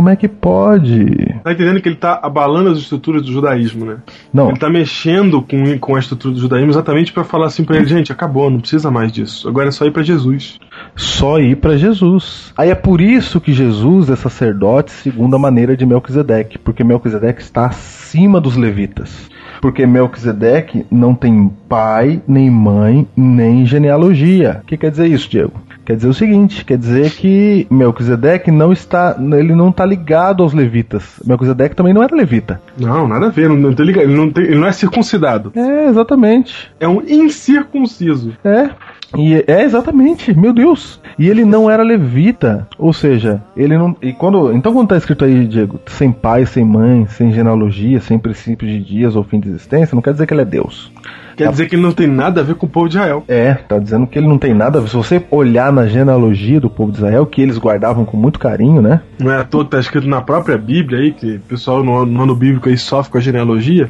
Como é que pode? Tá entendendo que ele tá abalando as estruturas do judaísmo, né? Não, Ele tá mexendo com, com a estrutura do judaísmo exatamente pra falar assim pra ele, gente, acabou, não precisa mais disso. Agora é só ir pra Jesus. só ir pra Jesus. Aí é por isso que Jesus é sacerdote segundo a maneira de Melquisedeque, porque Melquisedeque está acima dos levitas. Porque Melquisedeque não tem pai, nem mãe, nem genealogia. O que quer dizer isso, Diego? Quer dizer o seguinte, quer dizer que Melquisedeque não está, ele não está ligado aos levitas. Melquisedeque também não era levita. Não, nada a ver, não, não tem liga- ele, não tem- ele não é circuncidado. É, exatamente. É um incircunciso. É. E é exatamente, meu Deus. E ele não era levita, ou seja, ele não. E quando, então quando tá escrito aí, Diego, sem pai, sem mãe, sem genealogia, sem princípio de dias ou fim de existência, não quer dizer que ele é Deus. Quer dizer que ele não tem nada a ver com o povo de Israel. É, tá dizendo que ele não tem nada. a ver. Se você olhar na genealogia do povo de Israel, que eles guardavam com muito carinho, né? Não é à toa que tá escrito na própria Bíblia aí, que o pessoal no, no ano bíblico aí sofre com a genealogia,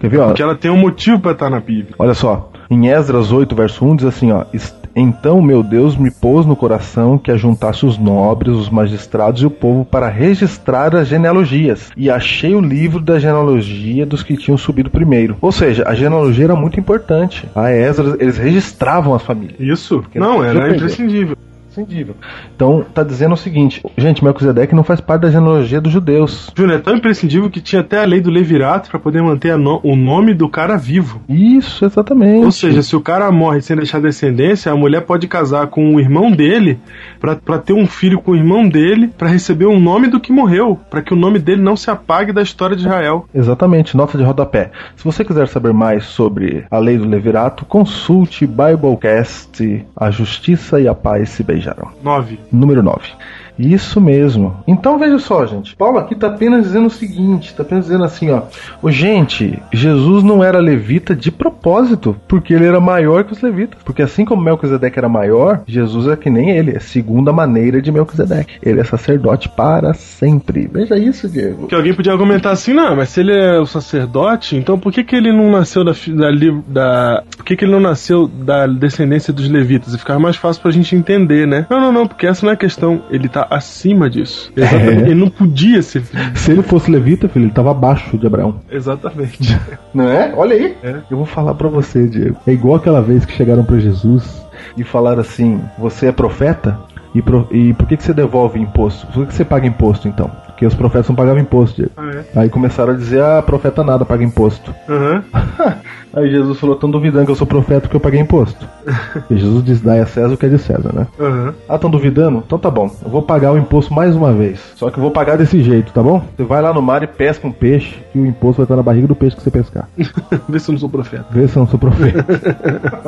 Quer ver, ó? porque ela tem um motivo pra estar na Bíblia. Olha só, em Esdras 8, verso 1 diz assim, ó: "Es- Então meu Deus me pôs no coração que ajuntasse os nobres, os magistrados e o povo para registrar as genealogias. E achei o livro da genealogia dos que tinham subido primeiro. Ou seja, a genealogia era muito importante. A Esdras, eles registravam as famílias. Isso? não Não, era imprescindível. Imprescindível. Então, tá dizendo o seguinte, gente, Melquisedeque não faz parte da genealogia dos judeus. Júnior, é tão imprescindível que tinha até a lei do levirato pra poder manter a no- o nome do cara vivo. Isso, exatamente. Ou seja, se o cara morre sem deixar descendência, a mulher pode casar com o irmão dele pra ter um filho com o irmão dele pra receber o nome do que morreu, pra que o nome dele não se apague da história de Israel. Exatamente, nota de rodapé. Se você quiser saber mais sobre a lei do Levirato, consulte Biblecast A Justiça e a Paz se beijaram. 9. Número 9. Isso mesmo. Então veja só, gente. Paulo aqui está apenas dizendo o seguinte: está apenas dizendo assim, ó. Ô, gente, Jesus não era levita de propósito, porque ele era maior que os levitas. Porque assim como Melquisedeque era maior, Jesus é que nem ele, é segundo a maneira de Melquisedeque. Ele é sacerdote para sempre. Veja isso, Diego. Que alguém podia argumentar assim, não, mas se ele é o sacerdote, então por que, que ele não nasceu da, da, da. Por que, que ele não nasceu da descendência dos levitas? E ficava mais fácil pra gente entender, né? Não, não, não, porque essa não é a questão. Ele acima disso. Exatamente. É. Ele não podia ser filho. Se ele fosse levita, filho, ele estava abaixo de Abraão. Exatamente. Não é? Olha aí. É. Eu vou falar pra você, Diego. É igual aquela vez que chegaram pra Jesus e falaram assim: Você é profeta? E, pro- e por que, que você devolve imposto? Por que, que você paga imposto então? Porque os profetas não pagavam imposto, Diego. Ah, é? Aí começaram a dizer: Ah, profeta nada paga imposto. Aham. Aí Jesus falou: Estão duvidando que eu sou profeta porque eu paguei imposto. e Jesus diz: Dai a César o que é de César, né? Aham. Ah, estão duvidando? Então tá bom. Eu vou pagar o imposto mais uma vez. Só que eu vou pagar desse jeito, tá bom? Você vai lá no mar e pesca um peixe e o imposto vai estar na barriga do peixe que você pescar. Vê se eu não sou profeta. Vê se eu não sou profeta.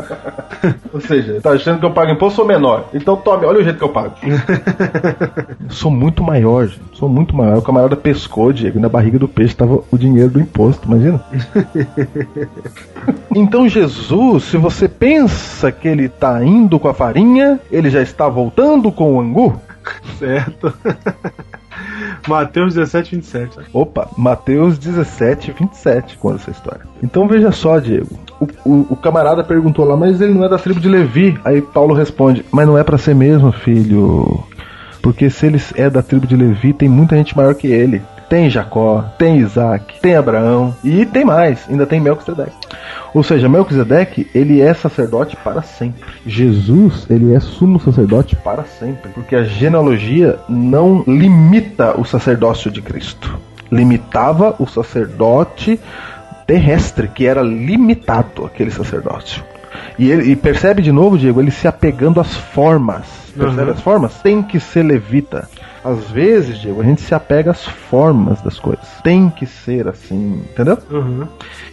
Ou seja, tá achando que eu pago imposto ou menor? Então tome, olha o jeito que eu pago. sou muito maior, gente. Sou muito maior. O camarada pescou, Diego, e na barriga do peixe tava o dinheiro do imposto, imagina? Então Jesus, se você pensa que ele tá indo com a farinha, ele já está voltando com o angu? Certo. Mateus 17, 27. Opa, Mateus 17, 27 conta essa história. Então veja só, Diego. O, o- o camarada perguntou lá, mas ele não é da tribo de Levi. Aí Paulo responde, mas não é pra ser mesmo, filho. Porque se ele é da tribo de Levi, tem muita gente maior que ele. Tem Jacó, tem Isaac, tem Abraão e tem mais. Ainda tem Melquisedeque. Ou seja, Melquisedeque, ele é sacerdote para sempre. Jesus, ele é sumo sacerdote para sempre. Porque a genealogia não limita o sacerdócio de Cristo. Limitava o sacerdote terrestre, que era limitado aquele sacerdócio. E, ele, e percebe de novo, Diego, ele se apegando às formas. Percebe Uhum. as formas? Tem que ser levita. Às vezes, Diego, a gente se apega às formas das coisas. Tem que ser assim, entendeu? Uhum.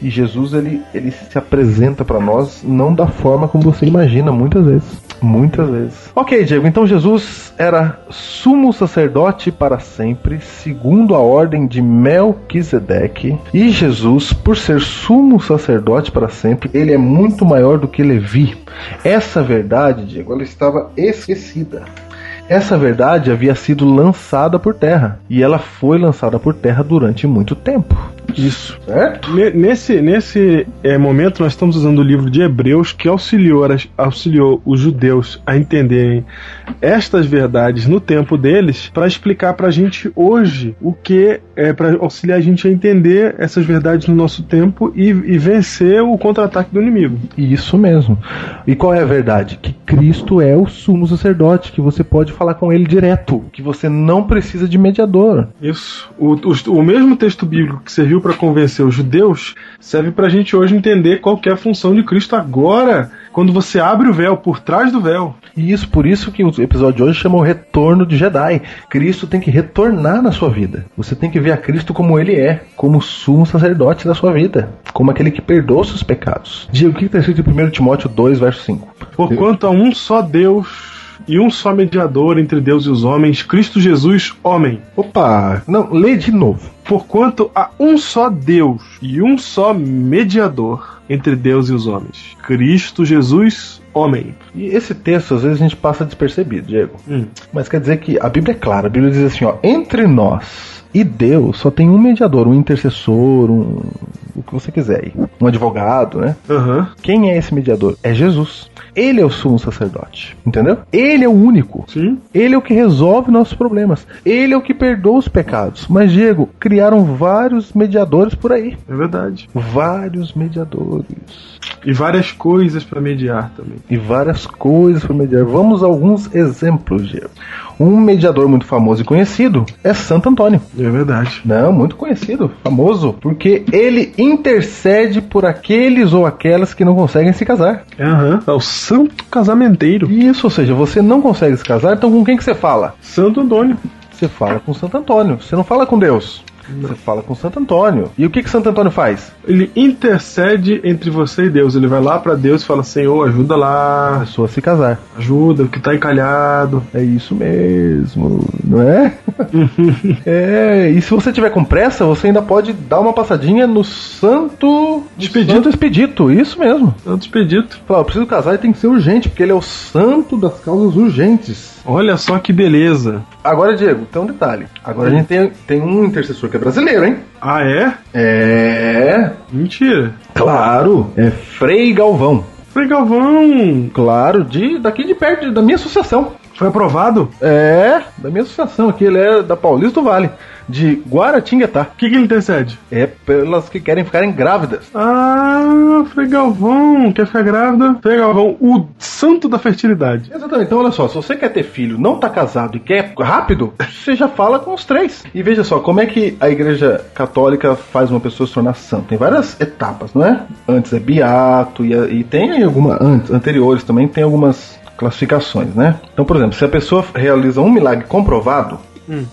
E Jesus ele, ele se apresenta pra nós não da forma como você imagina, muitas vezes. Muitas vezes. Ok, Diego, então Jesus era sumo sacerdote para sempre, segundo a ordem de Melquisedeque. E Jesus, por ser sumo sacerdote para sempre, ele é muito maior do que Levi. Essa verdade, Diego, ela estava esquecida. Essa verdade havia sido lançada por terra. E ela foi lançada por terra durante muito tempo. Isso. Certo? Ne- Nesse, nesse é, momento, nós estamos usando o livro de Hebreus que auxiliou, auxiliou os judeus a entenderem estas verdades no tempo deles para explicar para a gente hoje o que é para auxiliar a gente a entender essas verdades no nosso tempo e, e vencer o contra-ataque do inimigo. Isso mesmo. E qual é a verdade? Que Cristo é o sumo sacerdote, que você pode falar com ele direto, que você não precisa de mediador. Isso. O, o, o mesmo texto bíblico que serviu para convencer os judeus serve para a gente hoje entender qual que é a função de Cristo agora, quando você abre o véu, por trás do véu. E isso por isso que o episódio de hoje chama o retorno de Jedi. Cristo tem que retornar na sua vida. Você tem que ver a Cristo como ele é, como sumo sacerdote da sua vida, como aquele que perdoa os seus pecados. Diego, o que está escrito em 1 Timóteo 2, verso 5? Porquanto há um só Deus e um só mediador entre Deus e os homens, Cristo Jesus, homem. Opa, não, lê de novo. Porquanto há um só Deus e um só mediador entre Deus e os homens, Cristo Jesus, homem. E esse texto, às vezes, a gente passa despercebido, Diego. Hum. Mas quer dizer que a Bíblia é clara. A Bíblia diz assim, ó, entre nós e Deus só tem um mediador, um intercessor, um o que você quiser aí. Um advogado, né? Aham. Quem é esse mediador? É Jesus. Ele é o sumo sacerdote, entendeu? Ele é o único. Sim. Ele é o que resolve nossos problemas. Ele é o que perdoa os pecados. Mas, Diego, criaram vários mediadores por aí. É verdade. Vários mediadores. E várias coisas para mediar também. e várias coisas para mediar. Vamos a alguns exemplos, Diego. Um mediador muito famoso e conhecido é Santo Antônio. É verdade. Não, muito conhecido, famoso, porque ele intercede por aqueles ou aquelas que não conseguem se casar. Aham. É o santo casamenteiro. Isso, ou seja, você não consegue se casar, então com quem que você fala? Santo Antônio. Você fala com Santo Antônio. Você não fala com Deus. Você fala com Santo Antônio. E o que que Santo Antônio faz? Ele intercede entre você e Deus. Ele vai lá para Deus e fala: Senhor, ajuda A lá, pessoa se casar. ajuda, o que tá encalhado. É isso mesmo, não é? é, e se você tiver com pressa, você ainda pode dar uma passadinha no Santo Expedito. Santo Expedito, isso mesmo. Santo expedito. Falar, eu preciso casar e tem que ser urgente, porque ele é o santo das causas urgentes. Olha só que beleza. Agora, Diego, tem um detalhe. Agora a gente tem, tem um intercessor que é brasileiro, hein? Ah, é? É. Mentira. Claro, é Frei Galvão. Frei Galvão. Claro, de daqui de perto, da minha associação. Foi aprovado? É, da minha associação aqui, ele é da Paulista do Vale, de Guaratinguetá. O que, que ele intercede? É pelas que querem ficarem grávidas. Ah, Frei Galvão. Quer ficar grávida? Frei Galvão, o santo da fertilidade. Exatamente, então olha só, se você quer ter filho, não tá casado e quer rápido, você já fala com os três. E veja só, como é que a igreja católica faz uma pessoa se tornar santa? Tem várias etapas, não é? Antes é beato e, e tem alguma antes, anteriores também tem algumas classificações, né? Então, por exemplo, se a pessoa realiza um milagre comprovado,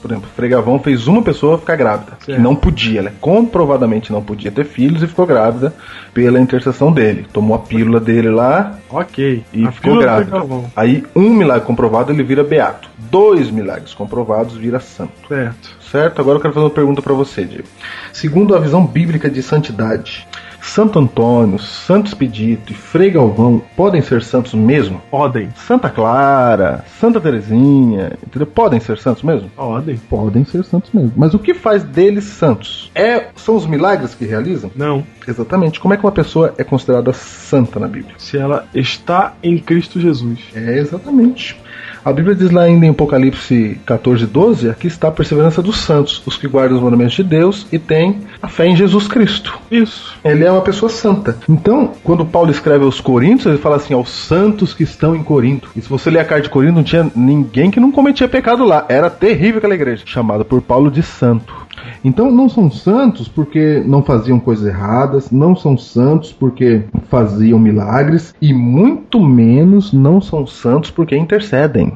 por exemplo, Frei Galvão fez uma pessoa ficar grávida, que Certo. não podia, ela comprovadamente não podia ter filhos e ficou grávida pela intercessão dele. Tomou a pílula dele lá, Ok. e A ficou grávida. Aí um milagre comprovado ele vira beato. Dois milagres comprovados vira santo. Certo. Certo? Agora eu quero fazer uma pergunta para você, Diego. Segundo a visão bíblica de santidade, Santo Antônio, Santo Expedito e Frei Galvão podem ser santos mesmo? Podem. Santa Clara, Santa Terezinha, entendeu? Podem ser santos mesmo? Podem. Podem ser santos mesmo. Mas o que faz deles santos? É, são os milagres que realizam? Não. Exatamente. Como é que uma pessoa é considerada santa na Bíblia? Se ela está em Cristo Jesus. É, exatamente. A Bíblia diz lá ainda em Apocalipse 14, 12, aqui está a perseverança dos santos, os que guardam os mandamentos de Deus e têm a fé em Jesus Cristo. Isso. Ele é uma pessoa santa. Então, quando Paulo escreve aos Coríntios, ele fala assim, aos santos que estão em Corinto. E se você ler a carta de Corinto, não tinha ninguém que não cometia pecado lá. Era terrível aquela igreja, chamada por Paulo de santo. Então não são santos porque não faziam coisas erradas, não são santos porque faziam milagres e muito menos não são santos porque intercedem.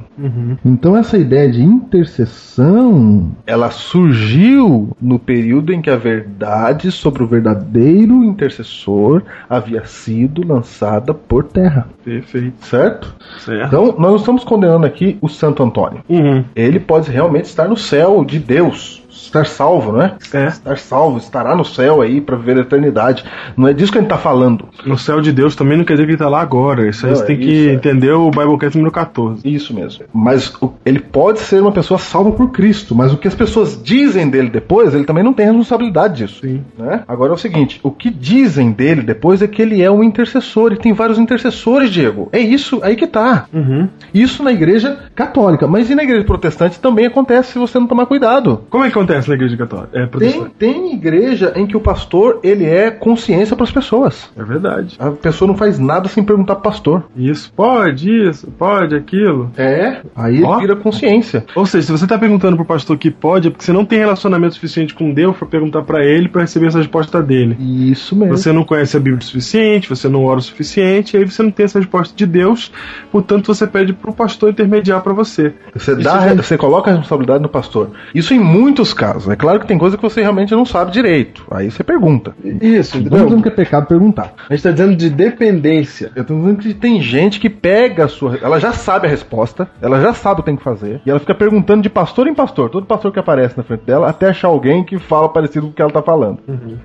Então essa ideia de intercessão, ela surgiu no período em que a verdade sobre o verdadeiro intercessor havia sido lançada por terra, Perfeito. certo? Certo. Então nós não estamos condenando aqui o Santo Antônio. Uhum. Ele pode realmente estar no céu de Deus. Estar salvo, não é? Estar salvo, estará no céu aí para viver a eternidade. Não é disso que a gente tá falando. No céu de Deus também não quer dizer que ele tá lá agora. Isso aí Não, você é tem que isso, é. entender o Biblecast número 14. Isso mesmo. Mas o- ele pode ser uma pessoa salva por Cristo, mas o que as pessoas dizem dele depois, ele também não tem responsabilidade disso. Sim. Né? Agora é o seguinte: o que dizem dele depois é que ele é um intercessor e tem vários intercessores, Diego. É isso aí que tá. Uhum. Isso na igreja católica, mas e na igreja protestante também acontece se você não tomar cuidado. Como é que acontece na igreja católica? É Tem, tem igreja em que o pastor ele é consciência para as pessoas. É verdade. A pessoa não faz nada sem perguntar pro pastor. Isso, pode isso, pode aquilo. É, aí ele Ó. vira consciência. Ou seja, se você tá perguntando pro pastor que pode, é porque você não tem relacionamento suficiente com Deus pra perguntar pra ele pra receber essa resposta dele. Isso mesmo. Você não conhece a Bíblia o suficiente, você não ora o suficiente, aí você não tem essa resposta de Deus, portanto você pede pro pastor intermediar pra você. Você, Isso dá, já- você coloca a responsabilidade no pastor. Isso em muitos casos. É claro que tem coisa que você realmente não sabe direito. Aí você pergunta. Isso, Não dizendo que é pecado perguntar. A gente tá dizendo de dependência. Eu tô dizendo que tem gente que pega a sua. Ela já sabe a resposta, ela já sabe o que tem que fazer, e ela fica perguntando de pastor em pastor, todo pastor que aparece na frente dela, até achar alguém que fala parecido com o que ela tá falando.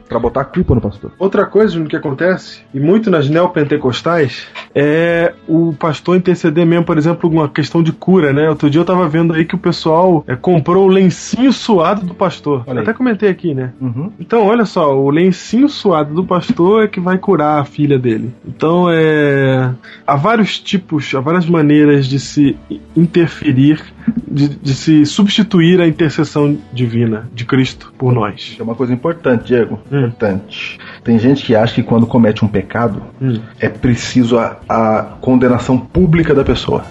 Pra botar a culpa no pastor. Outra coisa, que acontece, e muito nas neopentecostais, é o pastor interceder mesmo, por exemplo, uma questão de cura, né? Outro dia eu tava vendo aí que o pessoal é, comprou o lencinho suado do pastor. Olha aí. Até comentei aqui, né? Uhum. Então, olha só, o lencinho suado do pastor é que vai curar a filha dele. Então, é. Há vários tipos, há várias maneiras de se interferir, de, de se substituir a intercessão divina de Cristo por nós. É uma coisa importante, Diego. Hum. Importante. Tem gente que acha que quando comete um pecado, Hum. é preciso a, a condenação pública da pessoa.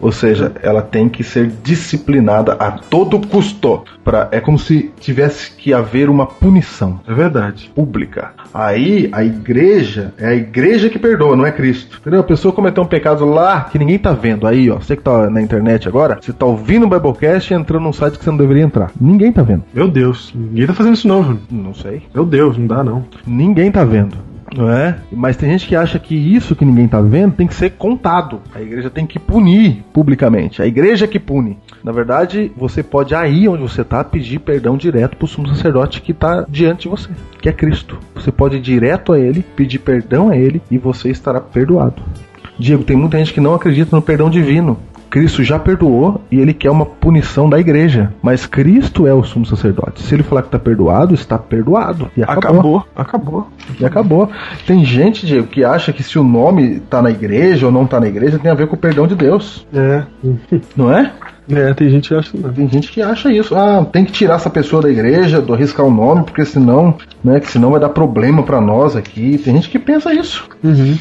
Ou seja, ela tem que ser disciplinada a todo custo. Pra, é como se tivesse que haver uma punição É verdade. pública. Aí a igreja é a igreja que perdoa, não é Cristo. Entendeu? A pessoa cometeu um pecado lá que ninguém tá vendo. Aí, ó, você que tá na internet agora, você tá ouvindo o Biblecast e entrando num site que você não deveria entrar. Ninguém tá vendo. Meu Deus, ninguém tá fazendo isso não, Júnior. Não sei. Meu Deus, não dá não. Ninguém tá vendo. Não é? Mas tem gente que acha que isso que ninguém tá vendo tem que ser contado. A igreja tem que punir publicamente. A igreja que pune. Na verdade, você pode aí onde você tá pedir perdão direto pro sumo sacerdote que tá diante de você, que é Cristo. Você pode ir direto a ele, pedir perdão a ele e você estará perdoado. Diego, tem muita gente que não acredita no perdão divino. Cristo já perdoou e ele quer uma punição da igreja. Mas Cristo é o sumo sacerdote. Se ele falar que está perdoado, está perdoado. E acabou. Acabou, acabou. E acabou. Tem gente, Diego, que acha que se o nome tá na igreja ou não tá na igreja tem a ver com o perdão de Deus. É. Não é? É, tem gente que acha não. Tem gente que acha isso. Ah, tem que tirar essa pessoa da igreja, do arriscar o nome, porque senão, né, que senão vai dar problema pra nós aqui. Tem gente que pensa isso. Uhum.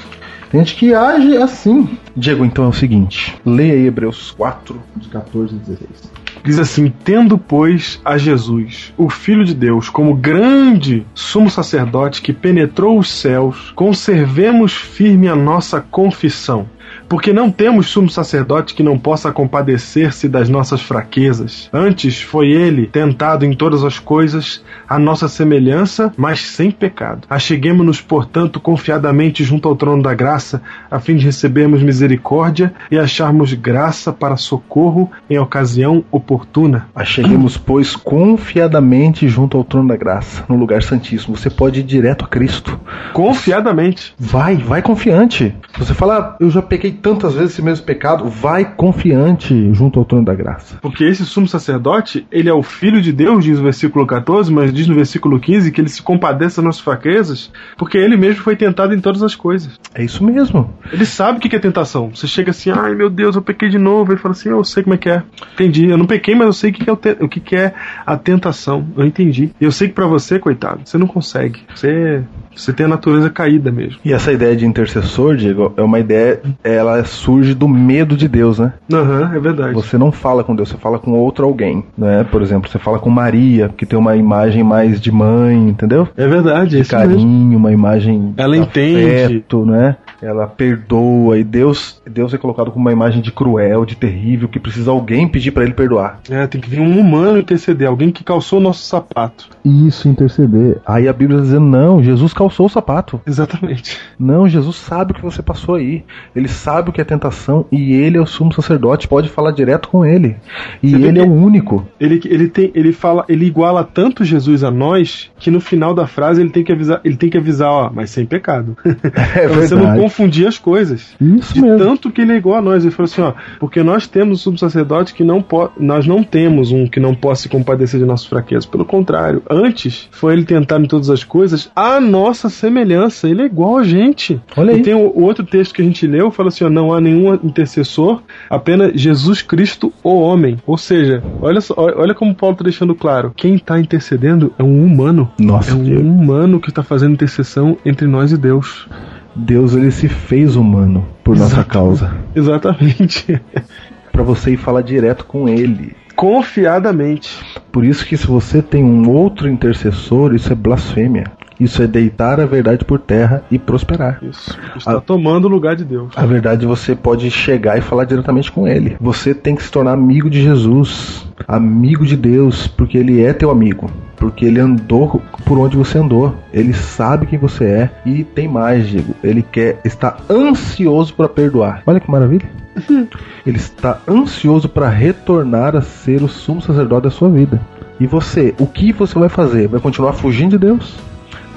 Tem gente que age assim. Diego, então é o seguinte: leia aí Hebreus 4, de 14 e 16. Diz assim: Tendo, pois, a Jesus, o Filho de Deus, como grande sumo sacerdote que penetrou os céus, conservemos firme a nossa confissão. Porque não temos sumo sacerdote que não possa compadecer-se das nossas fraquezas. Antes foi ele tentado em todas as coisas, a nossa semelhança, mas sem pecado. Acheguemos-nos, portanto, confiadamente junto ao trono da graça, a fim de recebermos misericórdia e acharmos graça para socorro em ocasião oportuna. Acheguemos, pois, confiadamente junto ao trono da graça, no lugar santíssimo. Você pode ir direto a Cristo. Confiadamente. Vai, vai confiante. Você fala, "Ah, eu já pequei tantas vezes esse mesmo pecado. Vai confiante junto ao trono da graça. Porque esse sumo sacerdote, ele é o filho de Deus, diz o versículo 14, mas diz no versículo 15 que ele se compadece das nossas fraquezas, porque ele mesmo foi tentado em todas as coisas. É isso mesmo. Ele sabe o que é tentação. Você chega assim, ai meu Deus, eu pequei de novo. Ele fala assim, eu sei como é que é. Entendi, eu não pequei, mas eu sei o que, é, o, te- o que, é a tentação. Eu entendi. E eu sei que pra você, coitado, você não consegue. Você, você tem a natureza caída mesmo. E essa ideia de intercessor, Diego, é uma ideia, ela surge do medo de Deus, né? Aham, é verdade. Você não fala com Deus, você fala com outro alguém, né? Por exemplo, você fala com Maria, que tem uma imagem mais de mãe, entendeu? É verdade, é isso mesmo. Carinho, uma imagem Ela de entende. afeto, né? Ela perdoa e Deus, Deus é colocado como uma imagem de cruel, de terrível, que precisa alguém pedir pra ele perdoar. É, tem que vir um humano interceder, alguém que calçou o nosso sapato. Isso, interceder. Aí a Bíblia está dizendo, não, Jesus calçou o sapato. Exatamente. Não, Jesus sabe o que você passou aí. Ele sabe o que é tentação e ele é o sumo sacerdote, pode falar direto com ele. E vê ele é o único. Ele, ele tem, ele fala, ele iguala tanto Jesus a nós que no final da frase ele tem que avisar, ele tem que avisar, ó, mas sem pecado. É pra você não confundir as coisas. Isso De mesmo. tanto que ele é igual a nós. Ele falou assim, ó, porque nós temos um subsacerdote que não pode. Nós não temos um que não possa se compadecer de nossas fraquezas. Pelo contrário, antes foi ele tentar em todas as coisas a nossa semelhança. Ele é igual a gente. Olha aí. E tem o, o outro texto que a gente leu, fala assim, ó, não há nenhum intercessor, apenas Jesus Cristo, o homem. Ou seja, olha só, olha como Paulo está deixando claro. Quem está intercedendo é um humano. Nossa, É um Diego. humano que está fazendo intercessão entre nós e Deus. Deus ele se fez humano por nossa Exato. causa. Exatamente. Pra você ir falar direto com ele. Confiadamente. Por isso que se você tem um outro intercessor, isso é blasfêmia. Isso é deitar a verdade por terra e prosperar. Isso. Está Ah. tomando o lugar de Deus. A verdade você pode chegar e falar diretamente com ele. Você tem que se tornar amigo de Jesus, amigo de Deus, porque ele é teu amigo. Porque ele andou por onde você andou. Ele sabe quem você é. E tem mais, Diego. Ele quer está ansioso para perdoar. Olha que maravilha. Ele está ansioso para retornar a ser o sumo sacerdote da sua vida. E você, o que você vai fazer? Vai continuar fugindo de Deus?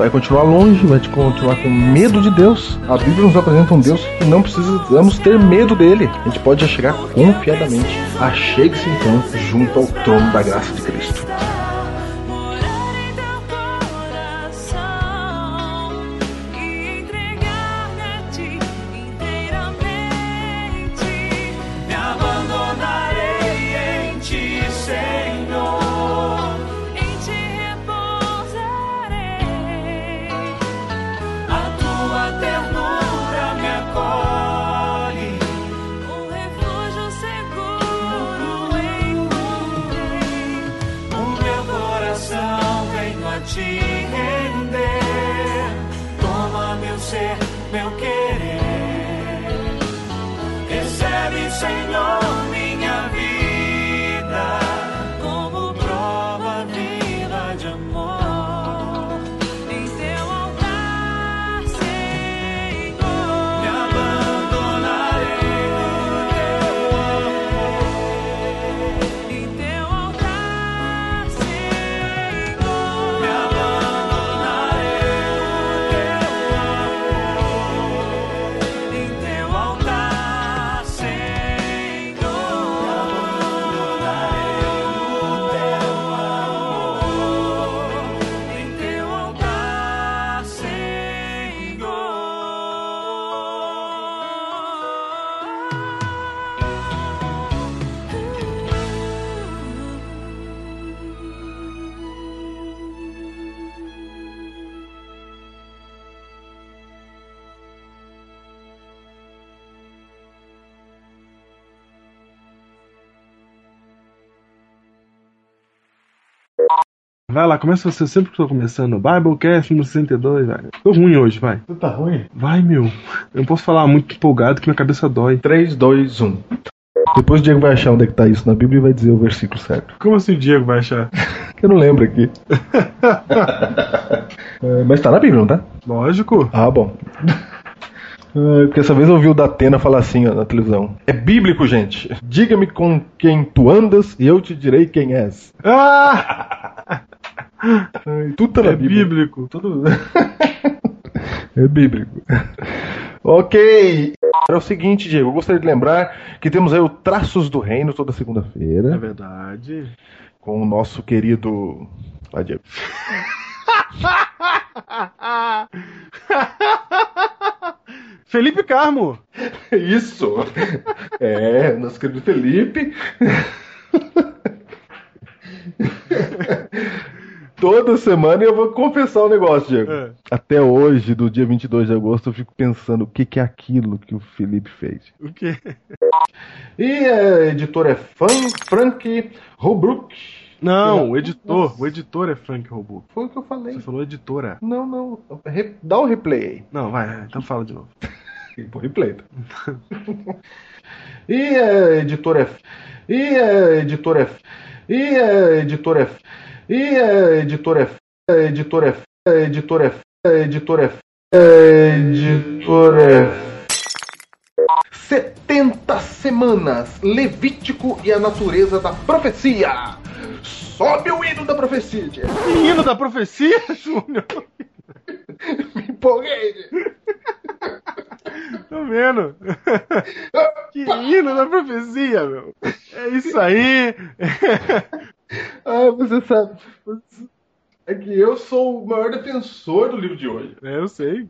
Vai continuar longe? Vai continuar com medo de Deus? A Bíblia nos apresenta um Deus que não precisamos ter medo dele. A gente pode já chegar confiadamente. Achegue-se então junto ao trono da graça de Cristo. Te render. Toma meu ser, meu querer. Vai lá, começa você sempre que eu tô começando. Biblecast número 62, velho. Tô ruim hoje, vai. Você tá ruim? Vai, meu. Eu não posso falar muito empolgado que minha cabeça dói. 3, 2, 1. Depois o Diego vai achar onde é que tá isso na Bíblia e vai dizer o versículo certo. Como assim o Diego vai achar? Eu não lembro aqui. É, mas tá na Bíblia, não tá? Lógico. Ah, bom. É, Porque essa vez eu ouvi o Datena falar assim ó, na televisão. É bíblico, gente. Diga-me com quem tu andas e eu te direi quem és. Ah! Ai, Tudo tá na É Bíblia. bíblico. Tudo... é bíblico. ok. É o seguinte, Diego, eu gostaria de lembrar que temos aí o Traços do Reino toda É segunda-feira verdade. com o nosso querido. Vai, Diego. Felipe Carmo. Isso! É, nosso querido Felipe. Toda semana eu vou confessar um negócio, Diego. É. Até hoje, do dia 22 de agosto, eu fico pensando o que, que é aquilo que o Felipe fez. O quê? E a editora é Fan, Frank Holbrook. Não, o editor. O editor é Frank Robô. Foi o que eu falei. Você falou editora. Não, não. Re- Dá o replay aí. Não, vai, então fala de novo. Replay. tá? e a editora é. E a editora é. E a editora é. E a editora é. A editora é. A editora é. A editora é. A editora é. 70 semanas, Levítico e a natureza da profecia. Sobe o hino da profecia. Menino da profecia, Júnior. Me empolguei. Tô vendo. Que hino da profecia, meu. É isso aí. Ah, você sabe. É que eu sou o maior defensor do livro de hoje. É, eu sei.